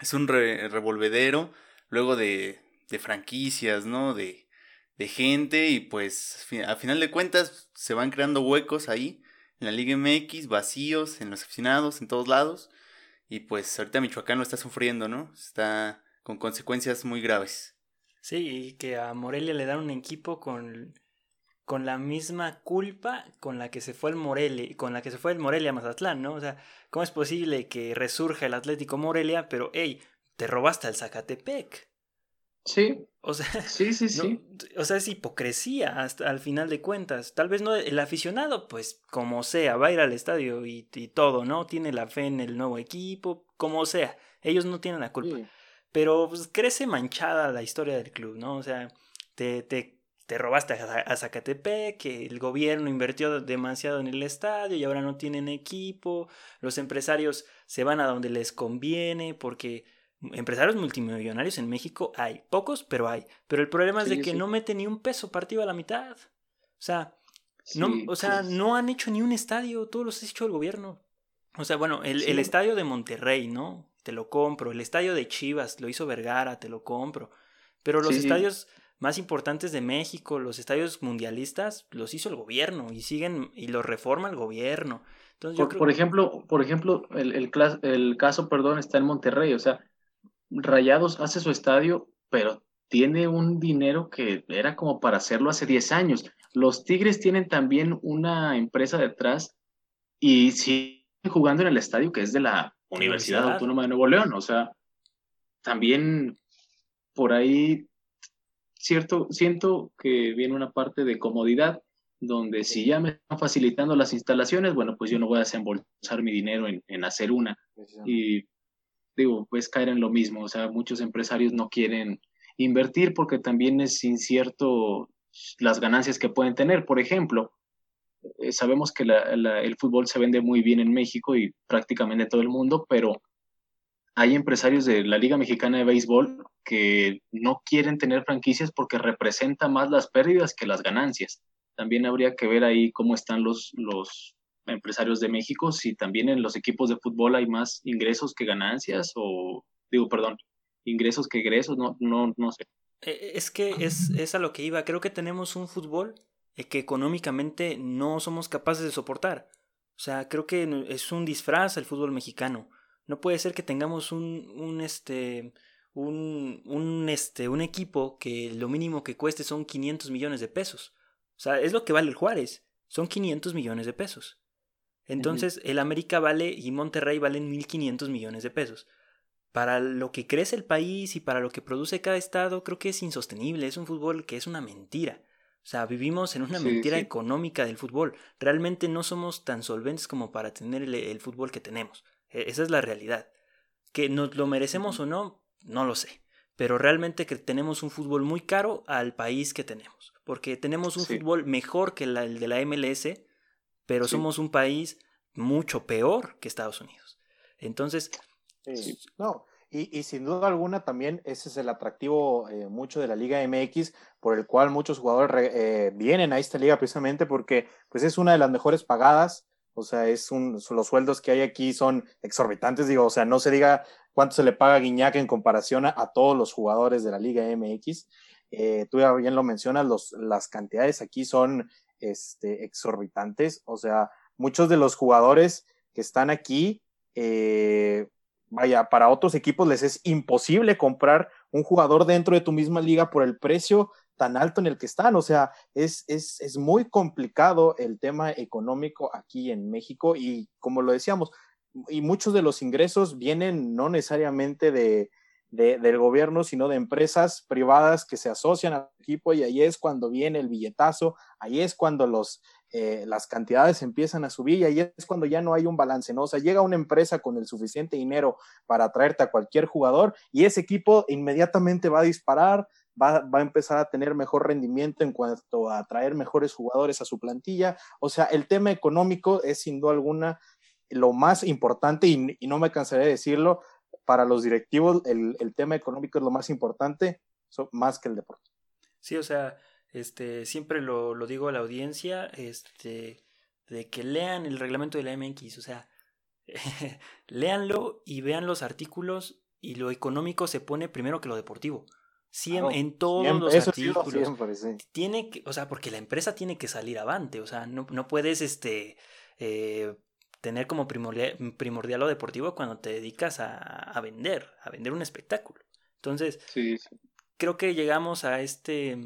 es un revolvedero luego de, de franquicias, ¿no? De, de gente y pues a final de cuentas se van creando huecos ahí en la Liga MX, vacíos en los aficionados, en todos lados. Y pues ahorita Michoacán lo está sufriendo, ¿no? Está con consecuencias muy graves. Sí, y que a Morelia le dan un equipo con, con la misma culpa con la que se fue el Morelia, con la que se fue el Morelia Mazatlán, ¿no? O sea, ¿cómo es posible que resurja el Atlético Morelia, pero hey, te robaste al Zacatepec? Sí. O sea, sí, sí, sí. o sea, es hipocresía hasta al final de cuentas. Tal vez no el aficionado, pues como sea, va a ir al estadio y, todo, ¿no? Tiene la fe en el nuevo equipo, como sea. Ellos no tienen la culpa. Pero pues, crece manchada la historia del club, ¿no? O sea, te, te, te robaste a, Zacatepec, que el gobierno invirtió demasiado en el estadio y ahora no tienen equipo. Los empresarios se van a donde les conviene porque Empresarios multimillonarios en México hay, pocos, pero hay. Pero el problema es de que no mete ni un peso partido a la mitad. O sea, no, o sea, pues no han hecho ni un estadio, todos los ha hecho el gobierno. O sea, bueno, el, el, estadio de Monterrey, ¿no? Te lo compro. El estadio de Chivas, lo hizo Vergara, te lo compro. Pero los estadios más importantes de México, los estadios mundialistas, los hizo el gobierno y siguen y los reforma el gobierno. Entonces, por, por ejemplo, por ejemplo, el, el, el, caso, perdón, está en Monterrey. O sea, Rayados hace su estadio, pero tiene un dinero que era como para hacerlo hace 10 años. Los Tigres tienen también una empresa detrás y siguen jugando en el estadio que es de la Universidad, Autónoma de Nuevo León. O sea, también por ahí cierto, siento que viene una parte de comodidad donde si ya me están facilitando las instalaciones, bueno, pues yo no voy a desembolsar mi dinero en, en hacer una. Y digo, pues caer en lo mismo, o sea, muchos empresarios no quieren invertir porque también es incierto las ganancias que pueden tener. Por ejemplo, eh, sabemos que el fútbol se vende muy bien en México y prácticamente todo el mundo, pero hay empresarios de la Liga Mexicana de Béisbol que no quieren tener franquicias porque representa más las pérdidas que las ganancias. También habría que ver ahí cómo están los, los empresarios de México si también en los equipos de fútbol hay más ingresos que ganancias o, digo, perdón, ingresos que egresos, no, no, no sé. E, e, es que es, es a lo que iba, creo que tenemos un fútbol eh, que económicamente no somos capaces de soportar. O sea, creo que es un disfraz el fútbol mexicano. No puede ser que tengamos un, un este, un, un, este, un equipo que lo mínimo que cueste son 500 millones de pesos. O sea, es lo que vale el Juárez. Son 500 millones de pesos. Entonces, el América vale y Monterrey valen 1.500 millones de pesos. Para lo que crece el país y para lo que produce cada estado, creo que es insostenible. Es un fútbol que es una mentira. O sea, vivimos en una mentira económica del fútbol. Realmente no somos tan solventes como para tener el, fútbol que tenemos. E, esa es la realidad. Que nos lo merecemos o no, no lo sé. Pero realmente que tenemos un fútbol muy caro al país que tenemos. Porque tenemos un fútbol mejor que el de la MLS, pero somos un país mucho peor que Estados Unidos. Entonces... No, y, y, sin duda alguna también ese es el atractivo eh, mucho de la Liga MX, por el cual muchos jugadores eh, vienen a esta liga precisamente porque pues es una de las mejores pagadas, o sea, es un, los sueldos que hay aquí son exorbitantes, digo, o sea, no se diga cuánto se le paga a Guiñac en comparación a, todos los jugadores de la Liga MX. Eh, tú ya bien lo mencionas, los, las cantidades aquí son este, exorbitantes. O sea, muchos de los jugadores que están aquí, eh, vaya, para otros equipos les es imposible comprar un jugador dentro de tu misma liga por el precio tan alto en el que están. O sea, es, es, es muy complicado el tema económico aquí en México y como lo decíamos, y muchos de los ingresos vienen no necesariamente de, del gobierno, sino de empresas privadas que se asocian al equipo y ahí es cuando viene el billetazo, ahí es cuando los, eh, las cantidades empiezan a subir y ahí es cuando ya no hay un balance, ¿no? O sea, llega una empresa con el suficiente dinero para traerte a cualquier jugador y ese equipo inmediatamente va a disparar, va, va a empezar a tener mejor rendimiento en cuanto a traer mejores jugadores a su plantilla. O sea, el tema económico es sin duda alguna lo más importante y, y, no me cansaré de decirlo, para los directivos el, tema económico es lo más importante, más que el deporte. Sí, o sea, este, siempre lo, lo, digo a la audiencia, este, de que lean el reglamento de la MX, o sea, léanlo y vean los artículos y lo económico se pone primero que lo deportivo. Siempre, en todos los artículos. Tiene que, o sea, porque la empresa tiene que salir avante, o sea, no, no puedes, este, eh, tener como primordial, lo deportivo cuando te dedicas a, vender, a vender un espectáculo. Entonces, creo que llegamos a este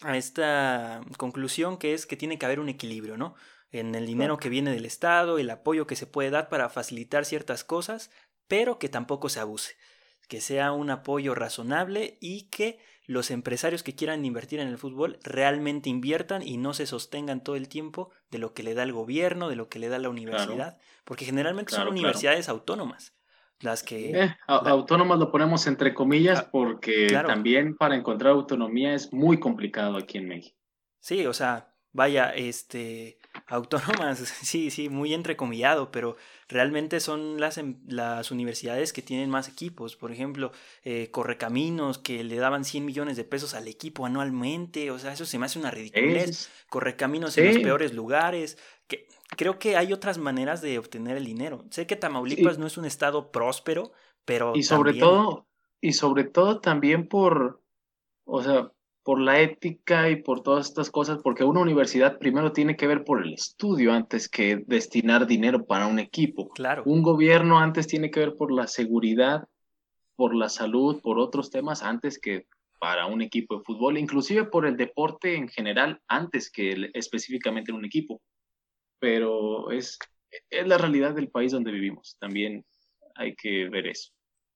a esta conclusión que es que tiene que haber un equilibrio, ¿no? En el dinero que viene del Estado, el apoyo que se puede dar para facilitar ciertas cosas, pero que tampoco se abuse, que sea un apoyo razonable y que los empresarios que quieran invertir en el fútbol realmente inviertan y no se sostengan todo el tiempo de lo que le da el gobierno, de lo que le da la universidad, porque generalmente son universidades autónomas. Las que... Eh, autónomas lo ponemos entre comillas ah, porque también para encontrar autonomía es muy complicado aquí en México. Sí, o sea, vaya, este, autónomas, sí, sí, muy entrecomillado, pero realmente son las, em, las universidades que tienen más equipos. Por ejemplo, eh, Correcaminos, que le daban 100 millones de pesos al equipo anualmente, o sea, eso se me hace una ridiculez. Correcaminos en los peores lugares, que creo que hay otras maneras de obtener el dinero. Sé que Tamaulipas no es un estado próspero, pero... Y sobre todo, y sobre todo también por, o sea, por la ética y por todas estas cosas, porque una universidad primero tiene que ver por el estudio antes que destinar dinero para un equipo. Claro. Un gobierno antes tiene que ver por la seguridad, por la salud, por otros temas antes que para un equipo de fútbol, inclusive por el deporte en general antes que específicamente en un equipo pero es, es la realidad del país donde vivimos. También hay que ver eso.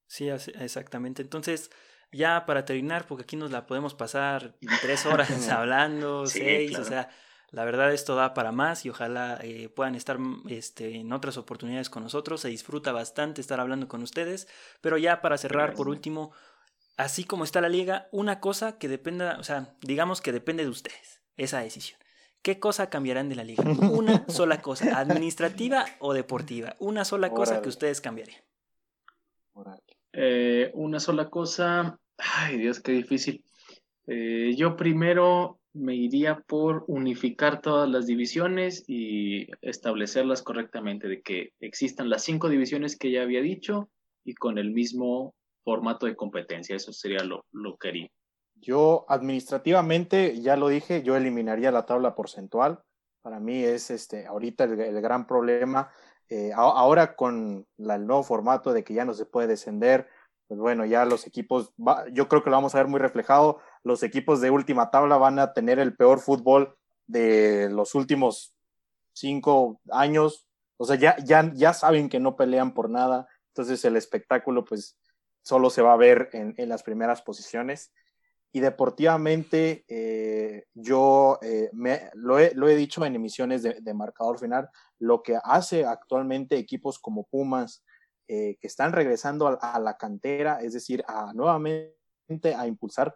Sí, exactamente. Entonces, ya para terminar, porque aquí nos la podemos pasar tres horas hablando, seis, o sea, la verdad esto da para más y ojalá eh, puedan estar este, en otras oportunidades con nosotros. Se disfruta bastante estar hablando con ustedes, pero ya para cerrar, por último, así como está la liga, una cosa que dependa, o sea, digamos que depende de ustedes, esa decisión. ¿Qué cosa cambiarán de la liga? Una sola cosa, administrativa o deportiva. Una sola cosa que ustedes cambiarían. Eh, una sola cosa, ay Dios, qué difícil. Eh, yo primero me iría por unificar todas las divisiones y establecerlas correctamente, de que existan las cinco divisiones que ya había dicho y con el mismo formato de competencia. Eso sería lo, lo que. Yo administrativamente, ya lo dije, yo eliminaría la tabla porcentual. Para mí es este, ahorita el, gran problema. Eh, ahora con el nuevo formato de que ya no se puede descender, pues bueno, ya los equipos, yo creo que lo vamos a ver muy reflejado. Los equipos de última tabla van a tener el peor fútbol de los últimos cinco años. O sea, ya, ya, ya saben que no pelean por nada. Entonces el espectáculo, pues, solo se va a ver en, las primeras posiciones y deportivamente eh, yo eh, lo, he, lo, he, dicho en emisiones de, marcador final, lo que hace actualmente equipos como Pumas, eh, que están regresando a, la cantera, es decir, a nuevamente a impulsar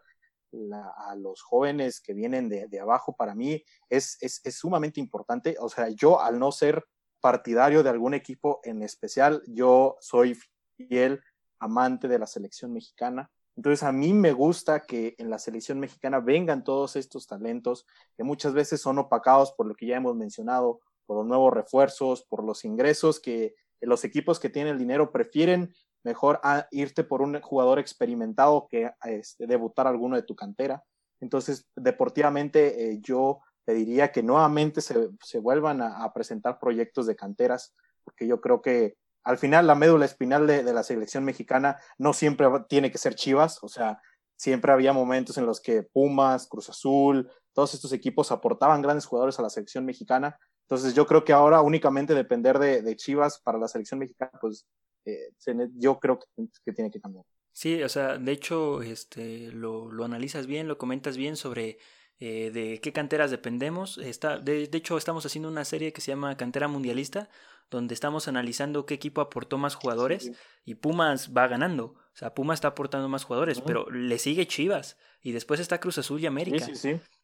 a los jóvenes que vienen de, abajo, para mí es, es, es, sumamente importante. O sea, yo al no ser partidario de algún equipo en especial, yo soy fiel amante de la selección mexicana entonces a mí me gusta que en la selección mexicana vengan todos estos talentos que muchas veces son opacados por lo que ya hemos mencionado, por los nuevos refuerzos, por los ingresos que los equipos que tienen el dinero prefieren mejor a irte por un jugador experimentado que este, debutar alguno de tu cantera. Entonces, deportivamente eh, yo pediría que nuevamente se, vuelvan a, a, presentar proyectos de canteras, porque yo creo que al final la médula espinal de, la selección mexicana no siempre tiene que ser Chivas, o sea, siempre había momentos en los que Pumas, Cruz Azul, todos estos equipos aportaban grandes jugadores a la selección mexicana. Entonces yo creo que ahora únicamente depender de, Chivas para la selección mexicana, pues eh, yo creo que, tiene que cambiar. Sí, o sea, de hecho, este, lo, lo analizas bien, lo comentas bien sobre eh, de qué canteras dependemos. Está, de, hecho, estamos haciendo una serie que se llama Cantera Mundialista, donde estamos analizando qué equipo aportó más jugadores y Pumas va ganando. O sea, Pumas está aportando más jugadores, pero le sigue Chivas y después está Cruz Azul y América.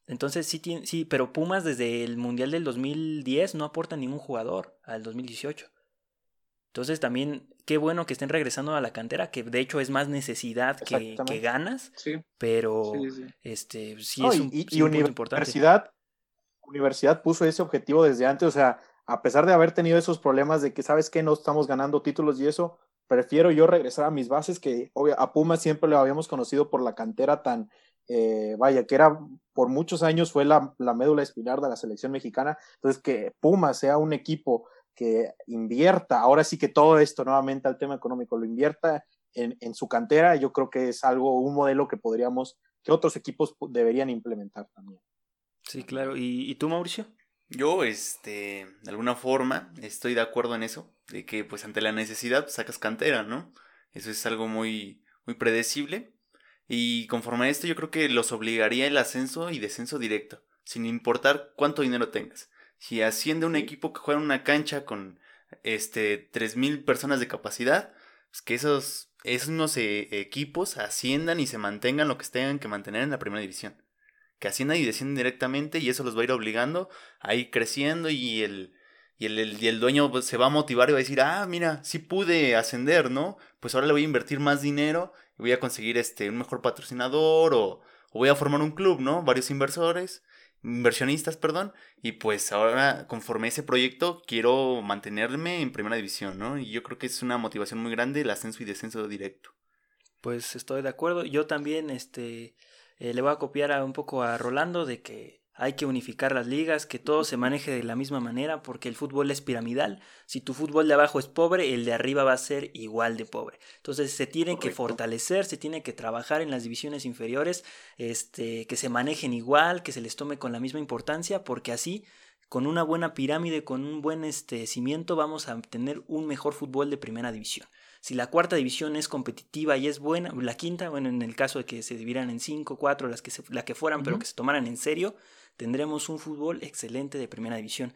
Entonces sí, tiene, sí, pero Pumas desde el Mundial del 2010 no aporta ningún jugador al 2018. Entonces también qué bueno que estén regresando a la cantera, que de hecho es más necesidad que, ganas, pero este sí es un, y, universidad, Universidad puso ese objetivo desde antes, o sea, a pesar de haber tenido esos problemas de que sabes que no estamos ganando títulos y eso, prefiero yo regresar a mis bases que a Puma siempre lo habíamos conocido por la cantera tan eh, vaya, que era por muchos años fue la, la médula espinal de la selección mexicana, entonces que Puma sea un equipo que invierta, ahora sí que todo esto nuevamente al tema económico, lo invierta en, en, su cantera, yo creo que es algo, un modelo que podríamos, que otros equipos deberían implementar también. Sí, claro. ¿Y, y tú, Mauricio? Yo, este, de alguna forma, estoy de acuerdo en eso, de que pues ante la necesidad pues, sacas cantera, ¿no? Eso es algo muy, muy predecible. Y conforme a esto, yo creo que los obligaría el ascenso y descenso directo, sin importar cuánto dinero tengas. Si asciende un equipo que juega en una cancha con este 3.000 personas de capacidad, pues que esos, esos eh, equipos asciendan y se mantengan lo que tengan que mantener en la primera división. Que asciendan y desciendan directamente y eso los va a ir obligando a ir creciendo y el, y el, y el dueño pues, se va a motivar y va a decir, ah, mira, sí pude ascender, ¿no? Pues ahora le voy a invertir más dinero voy a conseguir este, un mejor patrocinador o, voy a formar un club, ¿no? Varios inversores inversionistas, perdón, y pues ahora conforme ese proyecto quiero mantenerme en primera división, ¿no? Y yo creo que es una motivación muy grande el ascenso y descenso directo. Pues estoy de acuerdo. Yo también, este, eh, le voy a copiar a, un poco a Rolando de que hay que unificar las ligas, que todo se maneje de la misma manera, porque el fútbol es piramidal. Si tu fútbol de abajo es pobre, el de arriba va a ser igual de pobre. Entonces se tiene que fortalecer, se tiene que trabajar en las divisiones inferiores, este, que se manejen igual, que se les tome con la misma importancia, porque así, con una buena pirámide, con un buen este, cimiento, vamos a tener un mejor fútbol de primera división. Si la cuarta división es competitiva y es buena, la quinta, bueno, en el caso de que se dividieran en cinco, cuatro, las que, la que fueran, pero que se tomaran en serio, tendremos un fútbol excelente de primera división.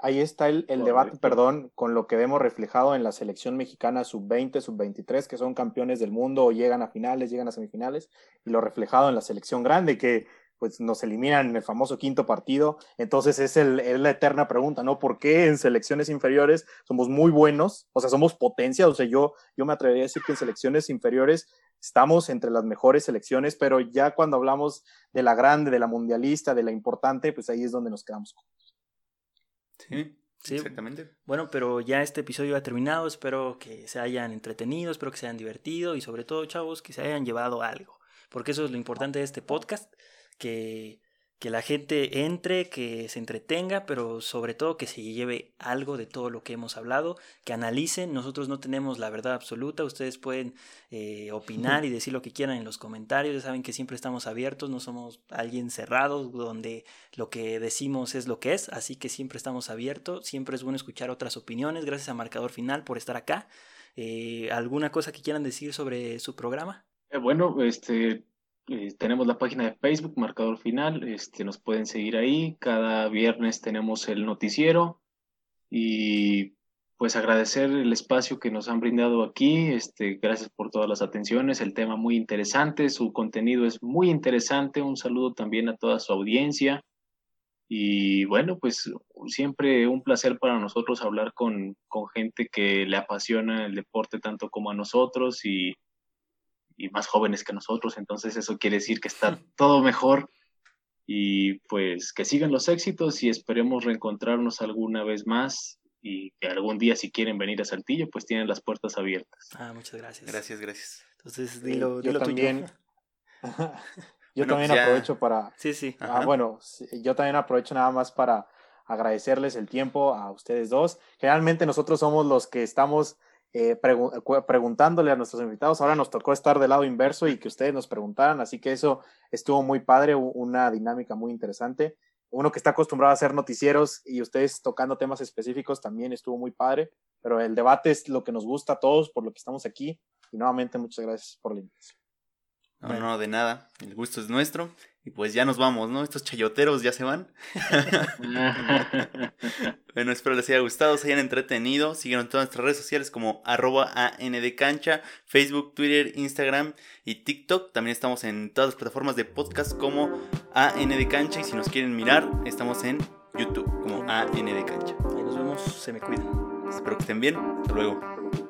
Ahí está el, debate, perdón, con lo que vemos reflejado en la selección mexicana sub-20, sub-23, que son campeones del mundo o llegan a finales, llegan a semifinales, y lo reflejado en la selección grande, que pues nos eliminan en el famoso quinto partido. Entonces es, el, es la eterna pregunta, ¿no? ¿Por qué en selecciones inferiores somos muy buenos? O sea, somos potencia, o sea, yo, yo me atrevería a decir que en selecciones inferiores estamos entre las mejores selecciones, pero ya cuando hablamos de la grande, de la mundialista, de la importante, pues ahí es donde nos quedamos. Sí. Sí, exactamente. Bueno, pero ya este episodio ha terminado. Espero que se hayan entretenido, espero que se hayan divertido y sobre todo, chavos, que se hayan llevado algo. Porque eso es lo importante de este podcast, que que la gente entre, que se entretenga, pero sobre todo que se lleve algo de todo lo que hemos hablado, que analicen. Nosotros no tenemos la verdad absoluta, ustedes pueden eh, opinar y decir lo que quieran en los comentarios, ya saben que siempre estamos abiertos, no somos alguien cerrado donde lo que decimos es lo que es, así que siempre estamos abiertos, siempre es bueno escuchar otras opiniones. Gracias a Marcador Final por estar acá. Eh, ¿Alguna cosa que quieran decir sobre su programa? Eh, bueno, este, eh, tenemos la página de Facebook, Marcador Final, este, nos pueden seguir ahí. Cada viernes tenemos el noticiero y pues agradecer el espacio que nos han brindado aquí. Este, gracias por todas las atenciones. El tema muy interesante, su contenido es muy interesante. Un saludo también a toda su audiencia. Y bueno, pues siempre un placer para nosotros hablar con, con gente que le apasiona el deporte tanto como a nosotros y y más jóvenes que nosotros, entonces eso quiere decir que está todo mejor y pues que sigan los éxitos y esperemos reencontrarnos alguna vez más y que algún día si quieren venir a Saltillo pues tienen las puertas abiertas. Ah, muchas gracias. Gracias, gracias. Entonces dilo, dilo yo también, yo también pues aprovecho para... Sí, sí. Ah, bueno, yo también aprovecho nada más para agradecerles el tiempo a ustedes dos. Generalmente nosotros somos los que estamos eh, preguntándole a nuestros invitados. Ahora nos tocó estar del lado inverso y que ustedes nos preguntaran, así que eso estuvo muy padre, una dinámica muy interesante. Uno que está acostumbrado a hacer noticieros y ustedes tocando temas específicos también estuvo muy padre, pero el debate es lo que nos gusta a todos, por lo que estamos aquí. Y nuevamente muchas gracias por la invitación. No, no, de nada. El gusto es nuestro. Y pues ya nos vamos, ¿no? Estos chayoteros ya se van. bueno, espero les haya gustado, se hayan entretenido. Síguenos en todas nuestras redes sociales como arroba ANDcancha, Facebook, Twitter, Instagram y TikTok. También estamos en todas las plataformas de podcast como ANDcancha. Y si nos quieren mirar, estamos en YouTube como ANDcancha. Ahí nos vemos, se me cuidan. Espero que estén bien. Hasta luego.